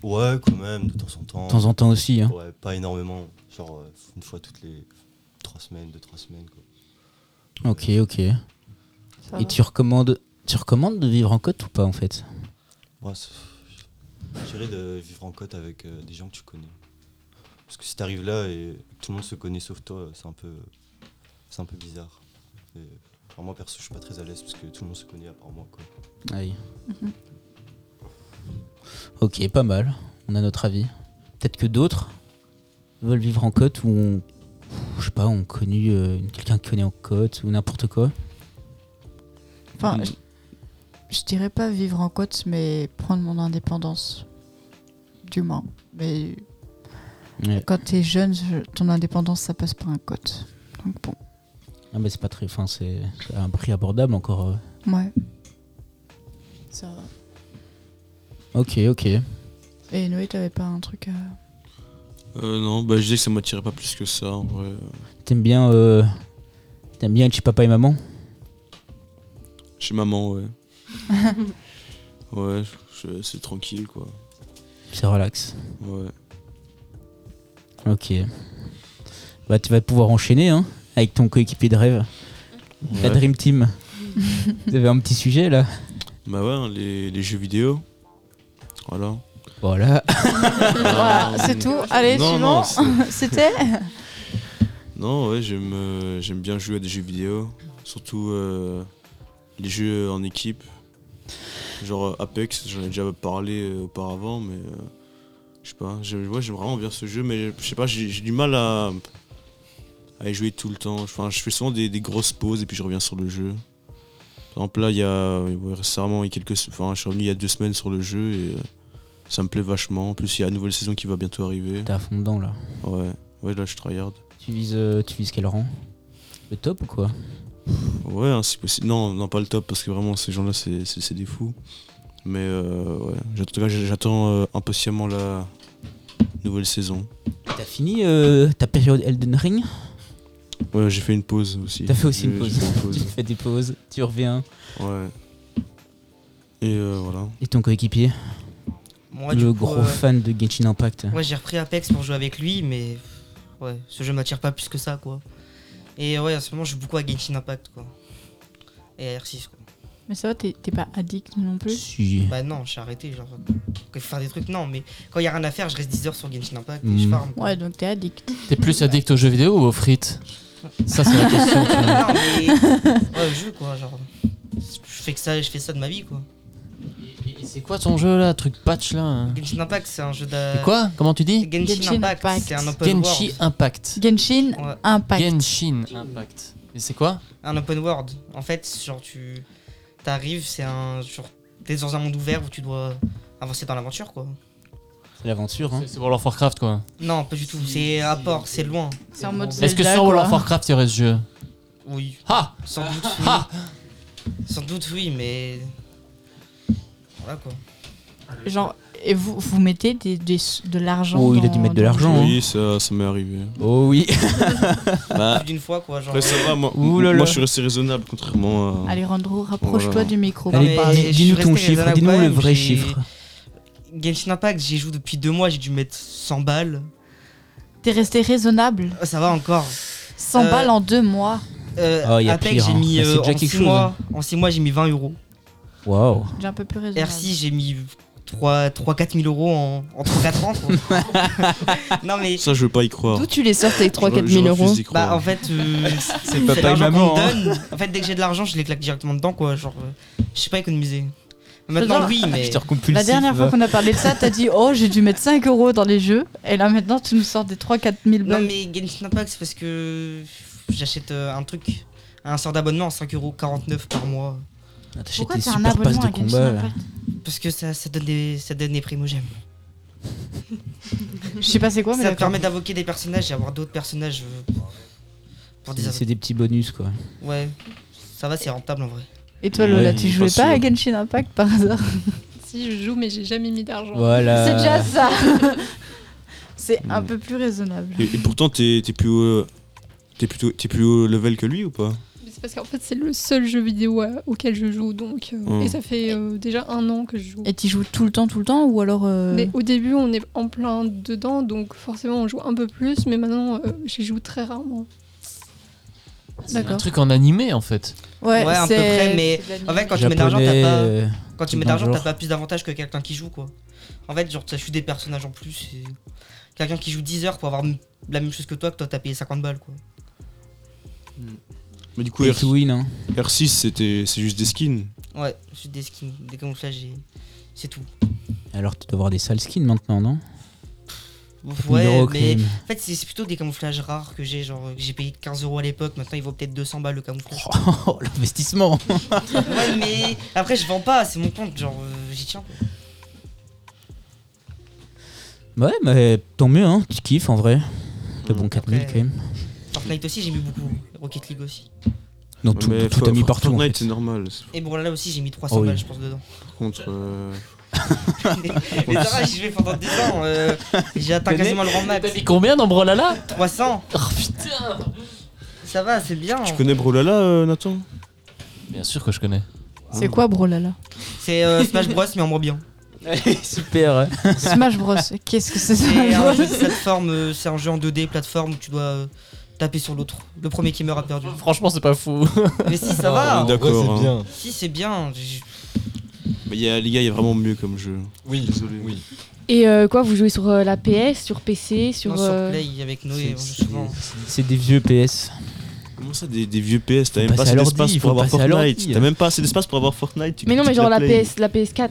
Ouais, quand même, de temps en temps. De temps en temps aussi, hein. Ouais, pas énormément. Genre euh, une fois toutes les trois semaines, deux, trois semaines, quoi. Ok, ok. Ça Et va. tu recommandes, tu recommandes de vivre en cote ou pas en fait? Ouais, c'est- je dirais de vivre en côte avec euh, des gens que tu connais. Parce que si t'arrives là et tout le monde se connaît sauf toi, c'est un peu, c'est un peu bizarre. Et, enfin, moi perso, je suis pas très à l'aise parce que tout le monde se connaît à part moi, quoi. Aïe. Mhm. Ok, pas mal. On a notre avis. Peut-être que d'autres veulent vivre en côte ou ont, je sais pas, ont connu euh, quelqu'un qui connaît en côte ou n'importe quoi. Enfin, je, je dirais pas vivre en côte, mais prendre mon indépendance. Du moins. Mais Ouais. quand t'es jeune, je- ton indépendance, ça passe par un côte. Donc bon, Ah, mais c'est pas très. Enfin, c'est un prix abordable encore. euh. ouais. Ça va. Ok, ok. Et Noé, t'avais pas un truc à. Euh, non, bah je disais que ça m'attirait pas plus que ça en vrai. T'aimes bien, euh, t'aimes bien être chez papa et maman? Chez maman, ouais. ouais, je- c'est tranquille quoi. C'est relax. Ouais. Ok. Bah, tu vas pouvoir enchaîner, hein, avec ton coéquipier de rêve. La. Dream Team. Vous avez un petit sujet là? Bah ouais, hein, les, les jeux vidéo. Voilà. Voilà. Voilà, c'est tout. Allez, non, suivant. C'était Non, ouais, j'aime euh, j'aime bien jouer à des jeux vidéo. Surtout euh, les jeux en équipe. Genre euh, Apex, j'en ai déjà parlé euh, auparavant, mais euh, je sais pas. J'aime ouais, vraiment bien ce jeu, mais je sais pas, j'ai j'ai du mal à, à y jouer tout le temps. Enfin, je fais souvent des, des grosses pauses et puis je reviens sur le jeu. Par exemple, là, il y a ouais, récemment, il y a quelques, enfin, je suis revenu il y a deux semaines sur le jeu et euh, ça me plaît vachement. En plus, il y a la nouvelle saison qui va bientôt arriver. T'es à fond dedans là. Ouais, ouais, là, je tryhard. Tu vises, euh, tu vises quel rang? Le top ou quoi? Ouais, hein, si possible. Non, non, pas le top parce que vraiment ces gens-là, c'est des fous. Mais euh, ouais, en tout cas, j'attends euh, impatiemment la nouvelle saison. T'as fini euh, ta période Elden Ring? Ouais, j'ai fait une pause aussi. T'as fait aussi une pause. une pause. tu fais des pauses, tu reviens. Ouais. Et euh, voilà. Et ton coéquipier? Moi, Le coup, gros euh, fan de Genshin Impact. Moi j'ai repris Apex pour jouer avec lui, mais ouais, ce jeu m'attire pas plus que ça quoi. Et ouais, en ce moment je joue beaucoup à Genshin Impact quoi. Et à R6 quoi. Mais ça va, t'es t'es pas addict non plus Si. Bah non, j'ai arrêté, genre quand il faut faire des trucs, non, mais quand il y a rien à faire, je reste 10 heures sur Genshin Impact et je Mm. farm. quoi. Ouais, donc t'es addict. T'es plus addict aux jeux vidéo ou aux frites? Ça, c'est la question. non, mais ouais, jeu quoi, genre je fais que ça, je fais ça de ma vie quoi. C'est quoi ton jeu là Truc patch là hein Genshin Impact, c'est un jeu de C'est quoi Comment tu dis Genshin, Genshin Impact, Impact. c'est un open Genshi world. Impact. Genshin Ouais. Impact. Genshin Impact. Et c'est quoi Un open world. En fait, genre tu t'arrives, c'est un genre t'es dans un monde ouvert où tu dois avancer dans l'aventure quoi. C'est l'aventure, hein. C'est World of Warcraft quoi. Non, pas du tout. C'est à port, c'est loin. C'est en mode Est-ce que sur World of Warcraft il y aurait ce jeu Oui, Ha sans doute oui. Ha Sans doute oui, mais Voilà quoi. Genre, et vous, vous mettez des, des- de l'argent Oh, il a dû dans- mettre de dans- l'argent. hein. Oui, ça, ça m'est arrivé. Oh oui. Bah, Plus d'une fois quoi. Genre, après, ça va, moi, Ouh là là. moi je suis resté raisonnable, contrairement à. Alejandro, rapproche-toi Voilà. du micro. Non, Allez, mais je dis-nous ton resté chiffre, raisonnable dis-nous quand le même, vrai j'ai- chiffre. Genshin Impact, j'y joue depuis deux mois, j'ai dû mettre 100 balles. T'es resté raisonnable. Ah, Ça va encore. 100 Euh, balles en deux mois. Euh, Oh, y a Apex, pire, j'ai hein. mis c'est euh, déjà en, quelque six chose. mois, en 6 mois, j'ai mis 20 euros. Waouh. J'ai un peu plus raisonnable. R6, j'ai mis 3-4 000 euros en, en 3-4 ans. quoi. non mais. Ça, je veux pas y croire. D'où tu les sortes avec 3-4 Je 000 refuse euros. Bah en fait, euh, C'est papa et l'argent maman. qu'on me hein. donne. En fait, dès que j'ai de l'argent, je les claque directement dedans quoi. Genre, euh, je sais pas économiser. Maintenant, Genre, oui, mais. Acheteur compulsif. La dernière fois qu'on a parlé de ça, t'as dit Oh, j'ai dû mettre 5 euros dans les jeux. Et là maintenant, tu nous sors des 3-4 000 Non balles. mais Genshin Impact, c'est parce que j'achète euh, un truc, un sort d'abonnement à 5,49€ par mois. Ah, T'achètes Pourquoi tes t'as un super passes abonnement de à Genshin combat. là. Impact Parce que ça, ça, donne des, ça donne des primogèmes. Je sais pas c'est quoi, mais ça permet d'invoquer des personnages et avoir d'autres personnages euh, pour des C'est- des petits bonus quoi. Ouais, ça va, c'est rentable en vrai. Et toi, Lola, Ouais, tu jouais pas à. Genshin Impact par hasard Si je joue, mais j'ai jamais mis d'argent. Voilà. C'est déjà ça C'est un peu plus raisonnable. Et, et pourtant, t'es t'es plus haut. T'es plutôt t'es plus haut level que lui ou pas? C'est parce qu'en fait, c'est le seul jeu vidéo euh, auquel je joue, donc. euh, Mm. Et ça fait euh, déjà un an que je joue. Et tu joues tout le temps, tout le temps Ou alors. euh, Mais au début, on est en plein dedans, donc forcément, on joue un peu plus, mais maintenant, euh, j'y joue très rarement. C'est un D'accord. truc en animé en fait. Ouais, Ouais, à peu c'est- près, mais c'est de l'anime. En fait, quand tu mets de l'argent, Japonais. t'as pas. euh, Quand tu mets le t'as genre. pas plus d'avantages que quelqu'un qui joue quoi. En fait, genre, juste des personnages en plus. Et... Quelqu'un qui joue 10 heures pour avoir m- la même chose que toi, que toi t'as payé 50 balles quoi. Mais du coup, R- win, hein. R6, c'était c'est juste des skins. Ouais, juste des skins, des camouflages et. C'est tout. Alors tu dois avoir des sales skins maintenant, non? Ouais, 1000 euros, mais en fait, c'est plutôt des camouflages rares que j'ai. Genre, j'ai payé 15 euros à l'époque, maintenant il vaut peut-être 200 balles le camouflage. Oh, l'investissement ouais, mais après, je vends pas, c'est mon compte, genre, euh, j'y tiens. Ouais, mais tant mieux, hein. Tu kiffes en vrai. Le bon 4000 Après, quand même. Fortnite aussi, j'ai mis beaucoup. Rocket League aussi. Non, tout, Mais tout For- a mis partout en Fortnite, fait. c'est normal. Et bon, là aussi, j'ai mis 300 Oh oui. balles, je pense, dedans. Par contre, euh, mais ça va, j'y vais pendant 10 ans. euh, j'ai atteint quasiment le rang max. T'as mis combien dans Brolala 300 Oh putain Ça va, c'est bien. tu connais Brolala, euh, Nathan? Bien sûr que je connais. C'est quoi, Brolala? C'est euh, Smash Bros, mais en moins bien. Super. hein. Smash Bros. Qu'est-ce que c'est C'est un jeu de plateforme, euh, c'est un jeu en 2D plateforme où tu dois euh, taper sur l'autre. Le premier qui meurt a perdu. Franchement, c'est pas fou. Mais si, ça va. est d'accord, c'est hein. bien. Si, c'est bien. Mais y a, les gars, il y a vraiment mieux comme jeu. Oui, Désolé. oui. Et euh, quoi, vous jouez sur euh, la PS, sur PC, sur. Non, sur euh, Play avec Noé, on joue C'est- souvent. C'est des vieux PS. Comment ça, des, des vieux PS T'as même pas assez d'espace pour avoir. Fortnite. T'as même pas assez d'espace pour avoir Fortnite. Mais non, mais genre la. PS, la PS4.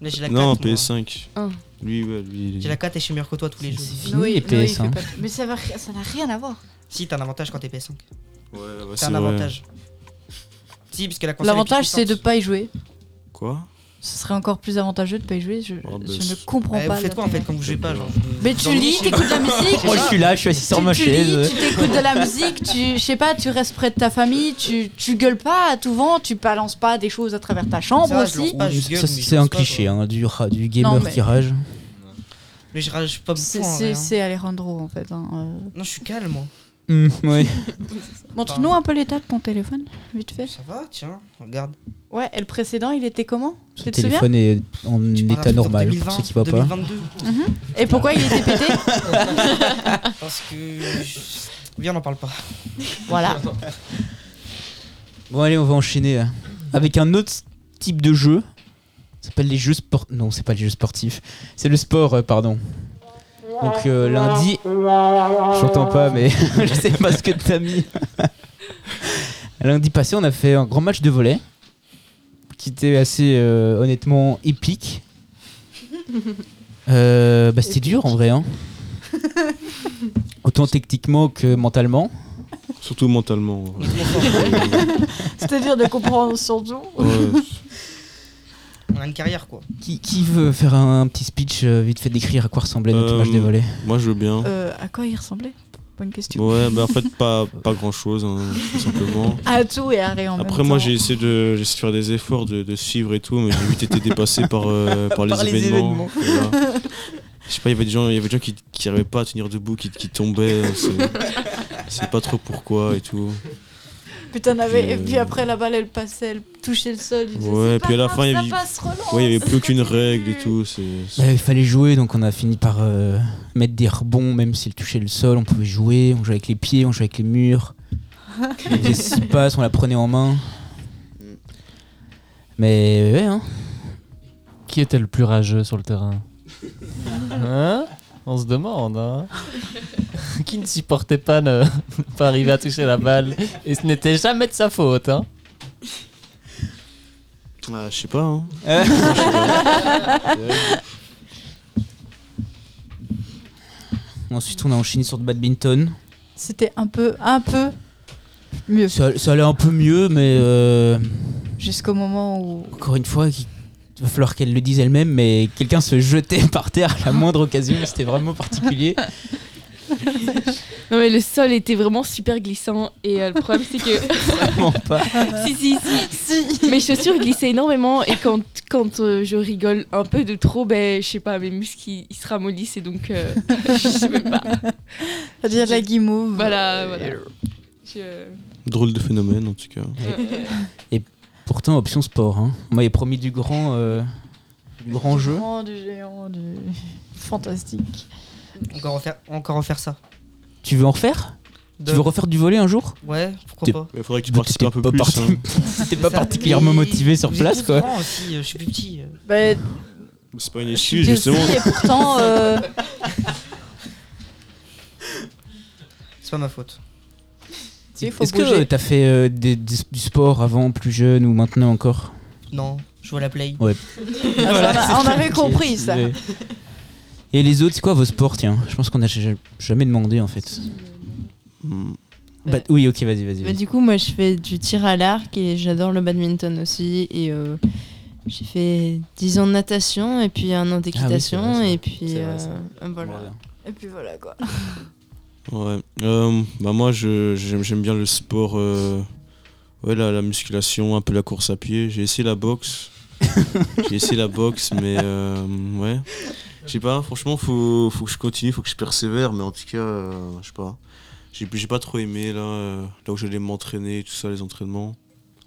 Là, j'ai la 4. Non, moi. PS5. Ah. Lui, ouais, lui. J'ai la 4 et je suis meilleur que toi tous les Noé, il PS. hein. Mais ça va ri- ça n'a rien à voir. Si, t'as un avantage quand t'es PS5. Ouais, ouais, T'as c'est un vrai. avantage. Si, parce que la console. L'avantage, c'est de pas y jouer. Quoi? Ce serait encore plus avantageux de pas y jouer. Je, Oh, bah, je ne c'est- comprends Eh, pas. Vous faites quoi en fait quand vous jouez pas genre Mais tu lis, t'écoutes de la musique. Moi je suis là, je suis assis sur tu, ma tu chaise. lis, tu t'écoutes de la musique, tu, je sais pas, tu restes près de ta famille, tu, tu gueules pas à tout vent, tu balances pas des choses à travers ta chambre Ça va, je aussi. lance pas, je gueule, Ça, mais je c'est un pas, cliché hein, du, ra- du gamer Non, mais- qui rage. Mais je rage pas beaucoup. C'est en vrai, c'est- hein. c'est Alejandro en fait. hein, euh. Non, je suis calme moi. Hum, ouais. Montre-nous un peu l'état de ton téléphone, vite fait. Ça va, tiens, regarde. Ouais, et le précédent, il était comment? Tu Le te souviens? téléphone est en Tu état normal 2020, pour ceux qui voient pas. 2022. Et pourquoi il était pété? Parce que. je- Viens, on n'en parle pas. Voilà. Bon allez, on va enchaîner euh, avec un autre type de jeu. Ça s'appelle les jeux sportifs. Non, c'est pas les jeux sportifs. C'est le sport, euh, pardon. Donc euh, lundi, j'entends pas, mais je sais pas ce que t'as mis. lundi passé, on a fait un grand match de volley qui était assez euh, honnêtement épique. Euh, bah, c'était dur en vrai, hein. Autant techniquement que mentalement. Surtout mentalement. Fort. C'est-à-dire de comprendre surtout. Ouais. On a une carrière quoi. Qui, qui veut faire un, petit speech euh, vite fait décrire à quoi ressemblait notre Euh, match de volley Moi, je veux bien. Euh, à quoi il ressemblait? Bonne question. Ouais, mais en fait, pas, pas grand chose, tout simplement. À tout et à rien en Après, même moi, j'ai essayé, de, j'ai essayé de faire des efforts, de, de suivre et tout, mais j'ai vite été dépassé par, euh, par, les, Par les événements. événements. Voilà. Je sais pas, il y avait des gens, il y avait des gens qui qui n'arrivaient pas à tenir debout, qui, qui tombaient. c'est- Je sais pas trop pourquoi et tout. Putain, avait... Puis, et euh, puis après la balle elle passait, elle touchait le sol. il disait, Ouais, C'est puis à la fin, il y avait- passe, relance. Ouais, il y avait plus aucune règle et tout. c'est- Bah, il fallait jouer, donc on a fini par euh, mettre des rebonds, même s'il touchait le sol, on pouvait jouer, on jouait avec les pieds, on jouait avec les murs. On faisait six passes, on la prenait en main. Mais ouais, hein. Qui était le plus rageux sur le terrain? Hein? On se demande, hein Qui ne supportait pas ne pas arriver à toucher la balle? Et ce n'était jamais de sa faute, hein Ah, je sais pas. Hein. Ensuite, on a enchaîné sur le badminton. C'était un peu, un peu mieux. Ça, ça allait un peu mieux, mais euh, Jusqu'au moment où. encore une fois, il va falloir qu'elle le dise elle-même, mais quelqu'un se jetait par terre à la moindre occasion, c'était vraiment particulier. Non mais le sol était vraiment super glissant et euh, le problème c'est que Vraiment pas. si, si, si, Mes chaussures glissaient énormément et quand, quand euh, je rigole un peu de trop, ben, je sais pas, mes muscles ils, ils se ramollissent et donc euh, je sais même pas. Ça devient de la guimauve. Voilà, voilà. Je- Drôle de phénomène en tout cas. Et pourtant, option sport. Hein. On m'avait promis du grand, euh, du grand jeu. Grand, du géant, du. Fantastique. Encore refaire, encore refaire ça. Tu veux en refaire? De- Tu veux refaire du volet un jour? Ouais, pourquoi pas. Il faudrait que tu Bah, participes un peu pas plus. parti- hein. T'es pas Ça, particulièrement motivé sur place, quoi. grand aussi, euh, je suis plus petit. euh. Bah, C'est pas une excuse, aussi, justement. et pourtant. euh, C'est pas ma faute. Est-ce que t'as fait euh, des- des- du sport avant, plus jeune ou maintenant encore? Non, je joue à la play. Ouais. Ah, ça, on avait compris ça. Et les autres, c'est quoi vos sports Tiens, je pense qu'on a ja- jamais demandé en fait. Hmm. Bah, oui, ok, vas-y, vas-y. Bah, vas-y. du coup, moi, je fais du tir à l'arc et j'adore le badminton aussi. Et euh, j'ai fait 10 ans de natation et puis un an d'équitation. Ah ça. et puis euh, voilà. Voilà. Et puis voilà quoi. Ouais. Euh, bah moi, je- j'aime j'aime bien le sport. euh, ouais, la, la musculation, un peu la course à pied. J'ai essayé la boxe. J'ai essayé la boxe, mais euh, ouais. Je sais pas, franchement, faut, faut que je continue, faut que je persévère, mais en tout cas, euh, je sais pas. J'ai j'ai pas trop aimé là, là où j'allais m'entraîner, tout ça, les entraînements.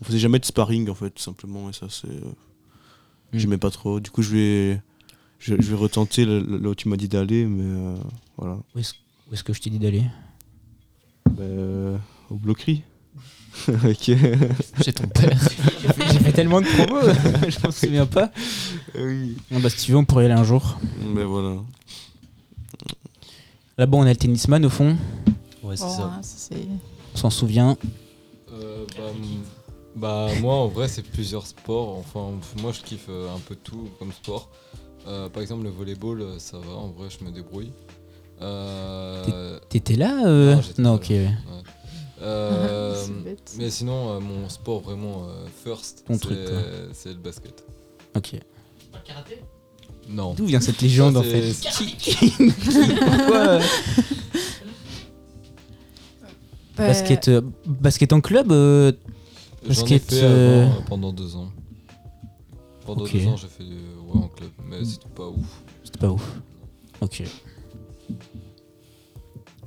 On faisait jamais de sparring en fait, tout simplement, et ça, c'est. Mm. J'aimais pas trop. Du coup, je vais, je, je vais retenter là là où tu m'as dit d'aller, mais euh, voilà. Où est-ce que je t'ai dit d'aller? Bah, euh, au bloquerie. ok. Chez ton père. J'ai fait- tellement de promos, je m'en souviens pas. oui. Bon, bah, si tu veux, on pourrait y aller un jour. Mais voilà. Là-bas, on a le tennisman au fond, Ouais, c'est Bon, ça. hein, ça, on s'en souvient. Euh, bah, bah, moi en vrai c'est plusieurs sports. Enfin moi je kiffe euh, un peu tout comme sport. Euh, par exemple le volleyball euh, ça va en vrai je me débrouille. Euh, T'étais là euh Non, pas ok, là. ouais. ouais. Euh, mais sinon euh, mon sport vraiment euh, first Ton c'est truc, quoi. c'est le basket. Ok. Non. D'où vient cette légende Ça, en fait c'est- Qui- qui- qui- Pourquoi basket, euh, basket en club euh, J'en ai Basket, fait euh, avant, pendant deux ans. Pendant deux ans j'ai fait euh, ouais, en club mais c'était pas ouf. C'était pas ouf. Ok.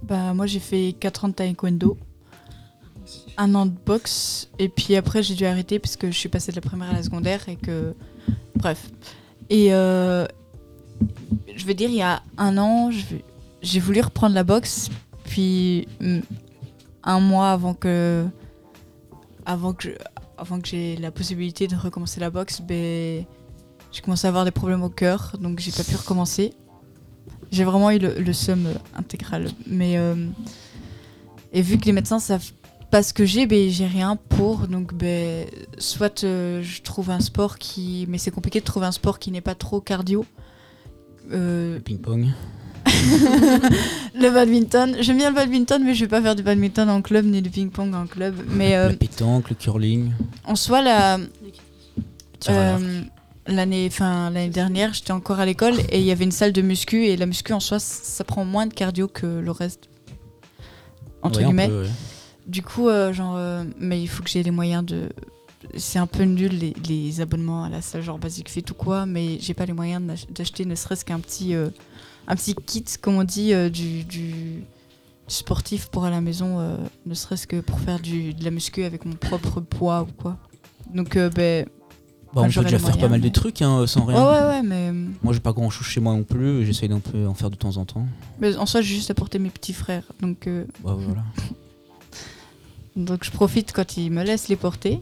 Bah, moi j'ai fait 4 ans de taekwondo, un an de boxe, et puis après j'ai dû arrêter parce que je suis passée de la primaire à la secondaire et que. Bref. Et euh, je veux dire, il y a un an, j'ai voulu reprendre la boxe, puis mm, un mois avant que. Avant que avant que j'ai la possibilité de recommencer la boxe, ben, j'ai commencé à avoir des problèmes au cœur, donc j'ai pas pu recommencer. J'ai vraiment eu le, le seum euh, intégral. Mais euh, et vu que les médecins savent pas ce que j'ai, ben j'ai rien pour. Donc ben soit euh, je trouve un sport qui, mais c'est compliqué de trouver un sport qui n'est pas trop cardio. Euh, Ping-pong. le badminton, j'aime bien le badminton, mais je vais pas faire du badminton en club ni du ping-pong en club. Mais euh, La pétanque, le curling. en soi, la, euh, l'année, enfin l'année dernière, j'étais encore à l'école et il y avait une salle de muscu et la muscu en soi, ça prend moins de cardio que le reste. entre Ouais, guillemets. peu, ouais. Du coup, euh, genre, euh, mais il faut que j'ai les moyens de. C'est un peu nul les, les abonnements à la salle, genre Basic Fit ou quoi, mais j'ai pas les moyens d'ach- d'acheter ne serait-ce qu'un petit, euh, un petit kit, comme on dit, euh, du, du, du sportif pour à la maison, euh, ne serait-ce que pour faire du, de la muscu avec mon propre poids ou quoi. Donc, euh, ben. Bah, quand on peut déjà faire pas mal de trucs hein, sans rien. ouais, ouais, mais. Moi, j'ai pas grand chose chez moi non plus. J'essaye d'un peu en faire de temps en temps. mais en soi, j'ai juste apporté mes petits frères. Donc, euh, Bah, voilà. donc je profite quand ils me laissent les porter.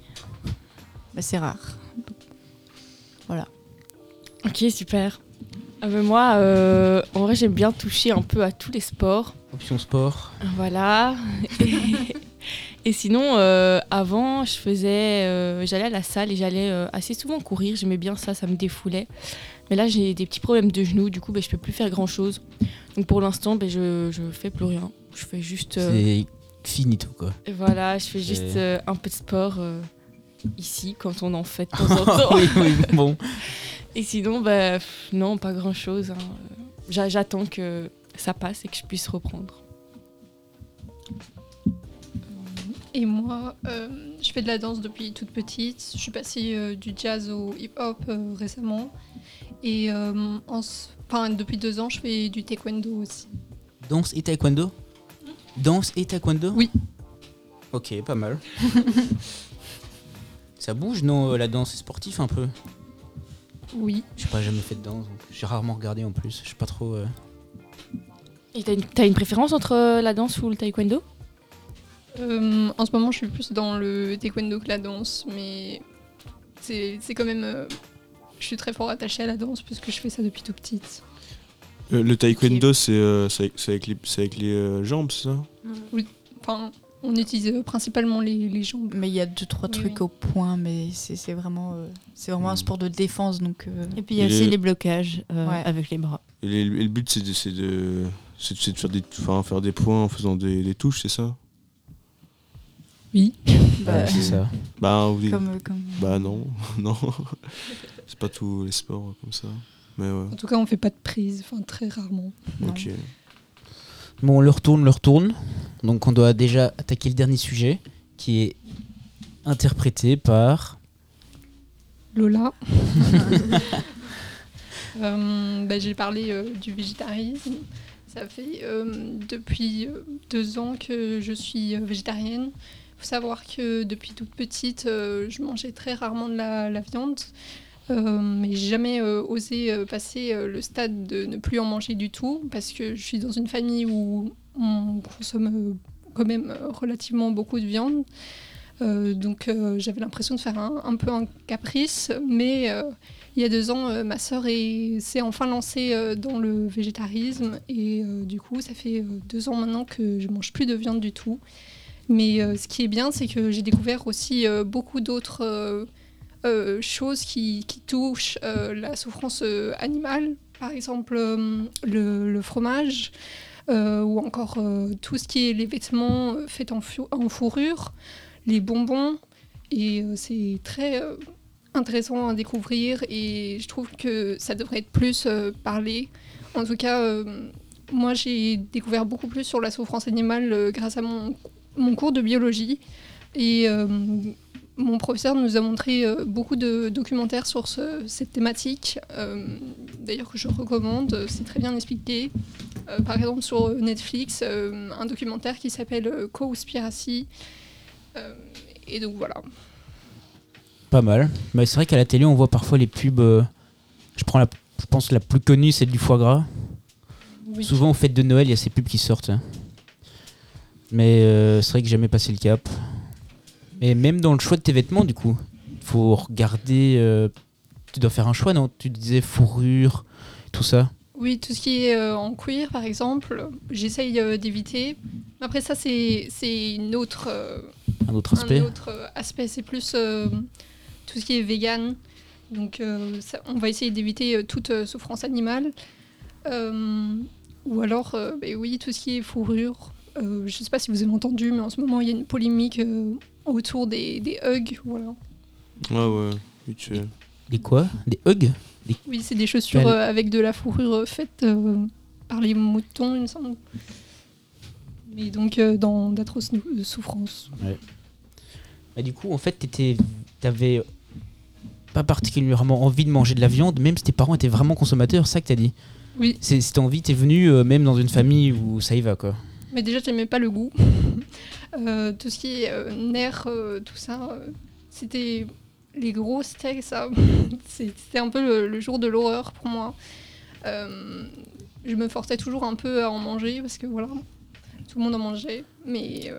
Mais c'est rare. Voilà. Ok, super. Ah ben moi, euh, en vrai, j'aime bien toucher un peu à tous les sports. Option sport. Voilà. Et, sinon, euh, avant, je faisais, euh, j'allais à la salle et j'allais euh, assez souvent courir. J'aimais bien ça, ça me défoulait. Mais là, j'ai des petits problèmes de genoux, du coup, ben, je peux plus faire grand chose. Donc pour l'instant, ben, je je fais plus rien. Je fais juste, C'est finito, quoi. et voilà, je fais juste un peu de sport ici quand on en fait de temps en temps. oui, oui, bon. Et sinon, pff, non, pas grand chose. J'attends que ça passe et que je puisse reprendre. Et moi, euh, je fais de la danse depuis toute petite. Je suis passée euh, du jazz au hip-hop euh, récemment. Et euh, en enfin, depuis deux ans, je fais du taekwondo aussi. Danse et taekwondo Danse et taekwondo Oui. Ok, pas mal. Ça bouge, non, la danse est sportif un peu Oui. Je sais pas, jamais fait de danse, donc j'ai rarement regardé en plus. Je sais pas trop. euh. Et t'as une, t'as une préférence entre la danse ou le taekwondo? Euh, en ce moment, je suis plus dans le taekwondo que la danse, mais c'est c'est quand même. euh, je suis très fort attachée à la danse parce que je fais ça depuis tout petite. Le, le taekwondo, c'est euh, c'est avec, avec les, c'est avec les euh, jambes, c'est ça Oui, enfin, on utilise euh, principalement les, les jambes. Mais il y a deux, trois Oui, trucs oui. au point, mais c'est c'est vraiment, euh, c'est vraiment un Mm. sport de défense. Donc, euh, Et puis il y a aussi les blocages euh, Ouais. avec les bras. Et, les- et le but, c'est de, c'est de, c'est de- faire, des, enfin, faire des points en faisant des, des touches, c'est ça Oui. bah, c'est ça. Bah, oui. comme, comme- Bah non, non. c'est pas tous les sports comme ça. Mais ouais, En tout cas, on fait pas de prise, enfin très rarement. Non. ok. Bon, on le retourne, le retourne. Donc on doit déjà attaquer le dernier sujet qui est interprété par. Lola. Euh, bah, J'ai parlé euh, du végétarisme. Ça fait euh, depuis deux ans que je suis euh, végétarienne. Faut savoir que depuis toute petite, euh, je mangeais très rarement de la, viande. Euh, mais j'ai jamais euh, osé euh, passer le stade de ne plus en manger du tout parce que je suis dans une famille où on consomme quand même relativement beaucoup de viande. Donc j'avais l'impression de faire un, peu un caprice, mais il y a deux ans, ma sœur est- s'est enfin lancée dans le végétarisme et du coup, ça fait deux ans maintenant que je mange plus de viande du tout. Mais euh, ce qui est bien, c'est que j'ai découvert aussi euh, beaucoup d'autres euh, choses qui, touchent la souffrance animale, par exemple le, fromage. ou encore tout ce qui est les vêtements faits en, fourrure, les bonbons. Et c'est très intéressant à découvrir et je trouve que ça devrait être plus parlé. En tout cas, moi j'ai découvert beaucoup plus sur la souffrance animale grâce à mon, mon cours de biologie. Et euh, mon professeur nous a montré euh, beaucoup de documentaires sur ce- cette thématique, euh, d'ailleurs que je recommande, c'est très bien expliqué. Euh, par exemple sur Netflix, euh, un documentaire qui s'appelle Co-Spiracy. Euh, et donc voilà. Pas mal. Mais c'est vrai qu'à la télé, on voit parfois les pubs. Je prends la. Je pense la plus connue, celle du foie gras. Oui. Souvent, aux fêtes de Noël, il y a ces pubs qui sortent. Mais euh, c'est vrai que j'ai jamais passé le cap. Mais même dans le choix de tes vêtements, du coup, il faut regarder. euh, Tu dois faire un choix, non? Tu disais fourrure, tout ça. Oui, tout ce qui est euh, en cuir, par exemple, j'essaye euh, d'éviter. Après ça, c'est c'est une autre, euh, Un autre aspect. un autre euh, aspect. C'est plus euh, tout ce qui est vegan. Donc, euh, ça- on va essayer d'éviter euh, toute euh, souffrance animale. Euh, ou alors, euh, ben oui, tout ce qui est fourrure. Euh, je ne sais pas si vous avez entendu, mais en ce moment, il y a une polémique euh, autour des, des hugs. Voilà. Ouais, ouais. fait. Des quoi? Des hugs? Oui, c'est des chaussures euh, avec de la fourrure euh, faite euh, par les moutons, il me semble. mais donc euh, dans d'atroces euh, souffrances. Bah, du coup, en fait, t'avais pas particulièrement envie de manger de la viande, même si tes parents étaient vraiment consommateurs, c'est ça que t'as dit? Oui. C'est- Cette envie t'es venue euh, même dans une famille où ça y va, quoi. Mais déjà, j'aimais pas le goût. Euh, tout ce qui est euh, nerfs, euh, tout ça, euh, c'était les gros steaks, ça. C'était un peu le, le jour de l'horreur pour moi. Je me forçais toujours un peu à en manger parce que voilà, tout le monde en mangeait. Mais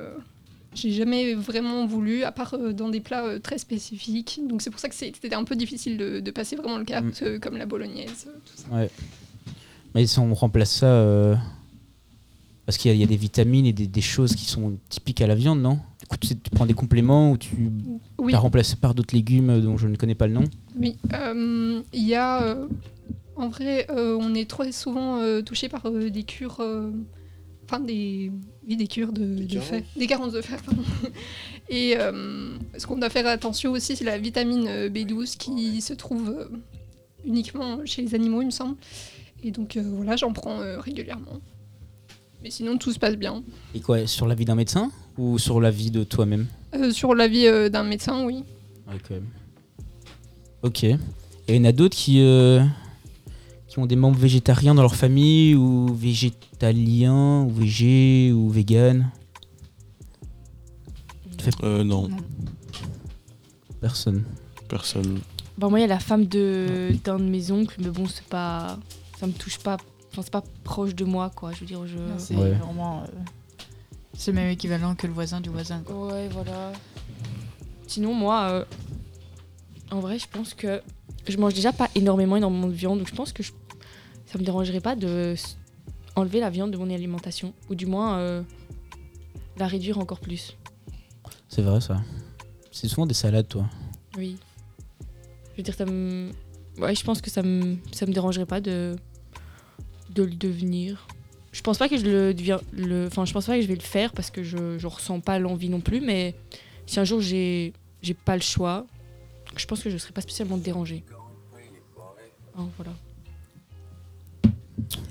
j'ai jamais vraiment voulu, à part dans des plats très spécifiques. Donc c'est pour ça que c'était un peu difficile de, de passer vraiment le cap, Mm. comme la bolognaise, tout ça. Ouais. Mais si on remplace ça. Parce qu'il y, a- il y a des vitamines et des, des choses qui sont typiques à la viande, non? Du coup, tu, sais, tu prends des compléments ou tu Oui. l'as remplacé par d'autres légumes dont je ne connais pas le nom? Oui, euh, il y a. euh, en vrai, euh, on est très souvent euh, touché par euh, des cures. euh, Enfin, des. Oui, des cures de, fer. Des carences de fer, pardon. Et euh, ce qu'on doit faire attention aussi, c'est la vitamine euh, B12 qui se trouve euh, uniquement chez les animaux, il me semble. Et donc euh, voilà, j'en prends euh, régulièrement. Mais sinon, tout se passe bien. Et quoi Sur la vie d'un médecin ou sur la vie de toi-même Euh, sur l'avis euh, d'un médecin, oui. Ouais, quand même. Ok. Et il y en a d'autres qui, euh, qui ont des membres végétariens dans leur famille ou végétaliens ou végé ou vegan Euh, non, Personne. personne. Bah, moi, il y a la femme de d'un de mes oncles, mais bon, c'est pas. Ça me touche pas. Enfin, c'est pas proche de moi, quoi. Je veux dire, je. C'est Ouais. vraiment. euh, c'est le même équivalent que le voisin du voisin. Quoi. Ouais, voilà. Sinon, moi, euh, en vrai, je pense que je mange déjà pas énormément, énormément de viande, donc je pense que je- ça me dérangerait pas de enlever la viande de mon alimentation, ou du moins euh, la réduire encore plus. C'est vrai ça. C'est souvent des salades, toi. Oui. Je veux dire, ça me. Ouais, je pense que ça me, ça me dérangerait pas de, de le devenir. Je pense pas que je le deviens. Le... Enfin, je pense pas que je vais le faire parce que je, je ressens pas l'envie non plus, mais si un jour j'ai, j'ai pas le choix, je pense que je serais pas spécialement dérangée. Ah, voilà.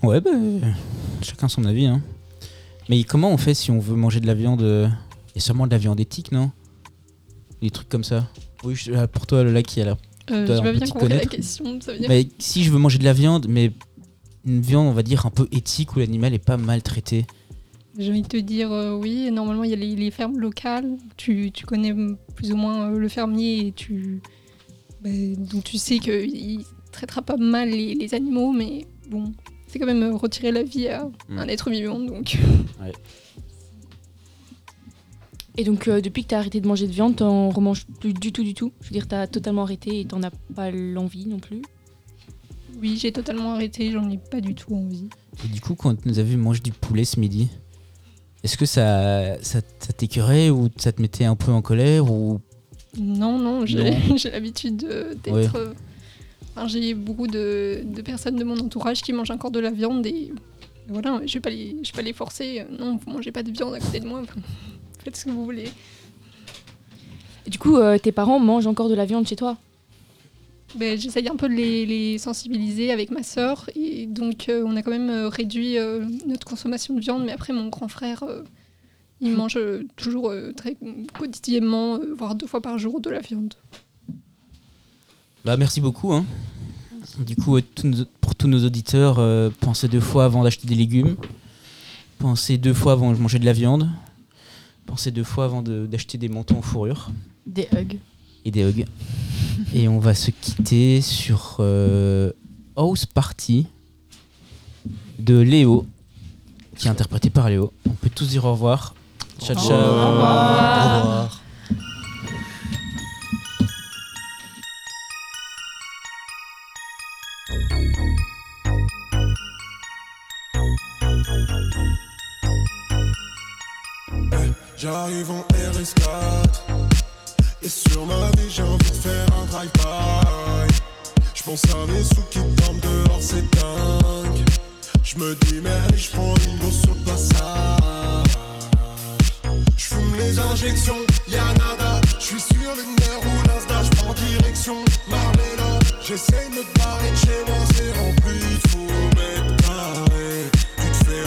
Ouais, bah, chacun son avis. Hein. Mais comment on fait si on veut manger de la viande euh, Il y a sûrement de la viande éthique, non? Des trucs comme ça. Oui, je- ah, pour toi, Lola, qui a la Euh, Toi, je veux bien ait la question, ça veut dire. Mais si je veux manger de la viande, mais une viande, on va dire, un peu éthique où l'animal est pas maltraité. J'ai envie de te dire euh, oui, normalement il y a les, les fermes locales, tu, tu connais plus ou moins euh, le fermier et tu, ben, donc tu sais qu'il traitera pas mal les, les animaux, mais bon, c'est quand même euh, retirer la vie à un être vivant, donc. Et donc, euh, depuis que t'as arrêté de manger de viande, t'en remanges plus du tout, du tout? Je veux dire, t'as totalement arrêté et t'en as pas l'envie non plus? Oui, j'ai totalement arrêté, j'en ai pas du tout envie. Et du coup, quand tu nous as vu manger du poulet ce midi, est-ce que ça, ça, ça t'écœurait ou ça te mettait un peu en colère ou? Non, non, j'ai l'habitude de- d'être. Ouais. euh, enfin, j'ai beaucoup de, de personnes de mon entourage qui mangent encore de la viande et voilà, je vais pas les, je vais pas les forcer. euh, Non, vous mangez pas de viande à côté de moi. Faites ce que vous voulez. Et du coup, euh, tes parents mangent encore de la viande chez toi? Ben, J'essaye un peu de les, les sensibiliser avec ma sœur et donc euh, on a quand même euh, réduit euh, notre consommation de viande. Mais après, mon grand frère, euh, il mange euh, toujours euh, très quotidiennement, euh, voire deux fois par jour, de la viande. Bah merci beaucoup. Hein. Du coup, euh, pour tous nos auditeurs, euh, pensez deux fois avant d'acheter des légumes. Pensez deux fois avant de manger de la viande. Pensez deux fois avant de- d'acheter des manteaux en fourrure Des hugs. et des hugs. Et on va se quitter sur euh, House Party de Léo, qui est interprété par Léo. On peut tous dire au revoir. Ciao, ciao. Au revoir. J'arrive en RS4 Et sur ma vie j'ai envie de faire drive-by J'pense à mes sous qui tombent dehors c'est dingue. J'me dis merde et j'prends une sur le passage. J'fume les injections, y'a nada. J'suis sur le nerf ou l'insta, j'prends direction Marmella J'essaye de me barrer de chez moi c'est rempli de faux mètres carrés Tu te fais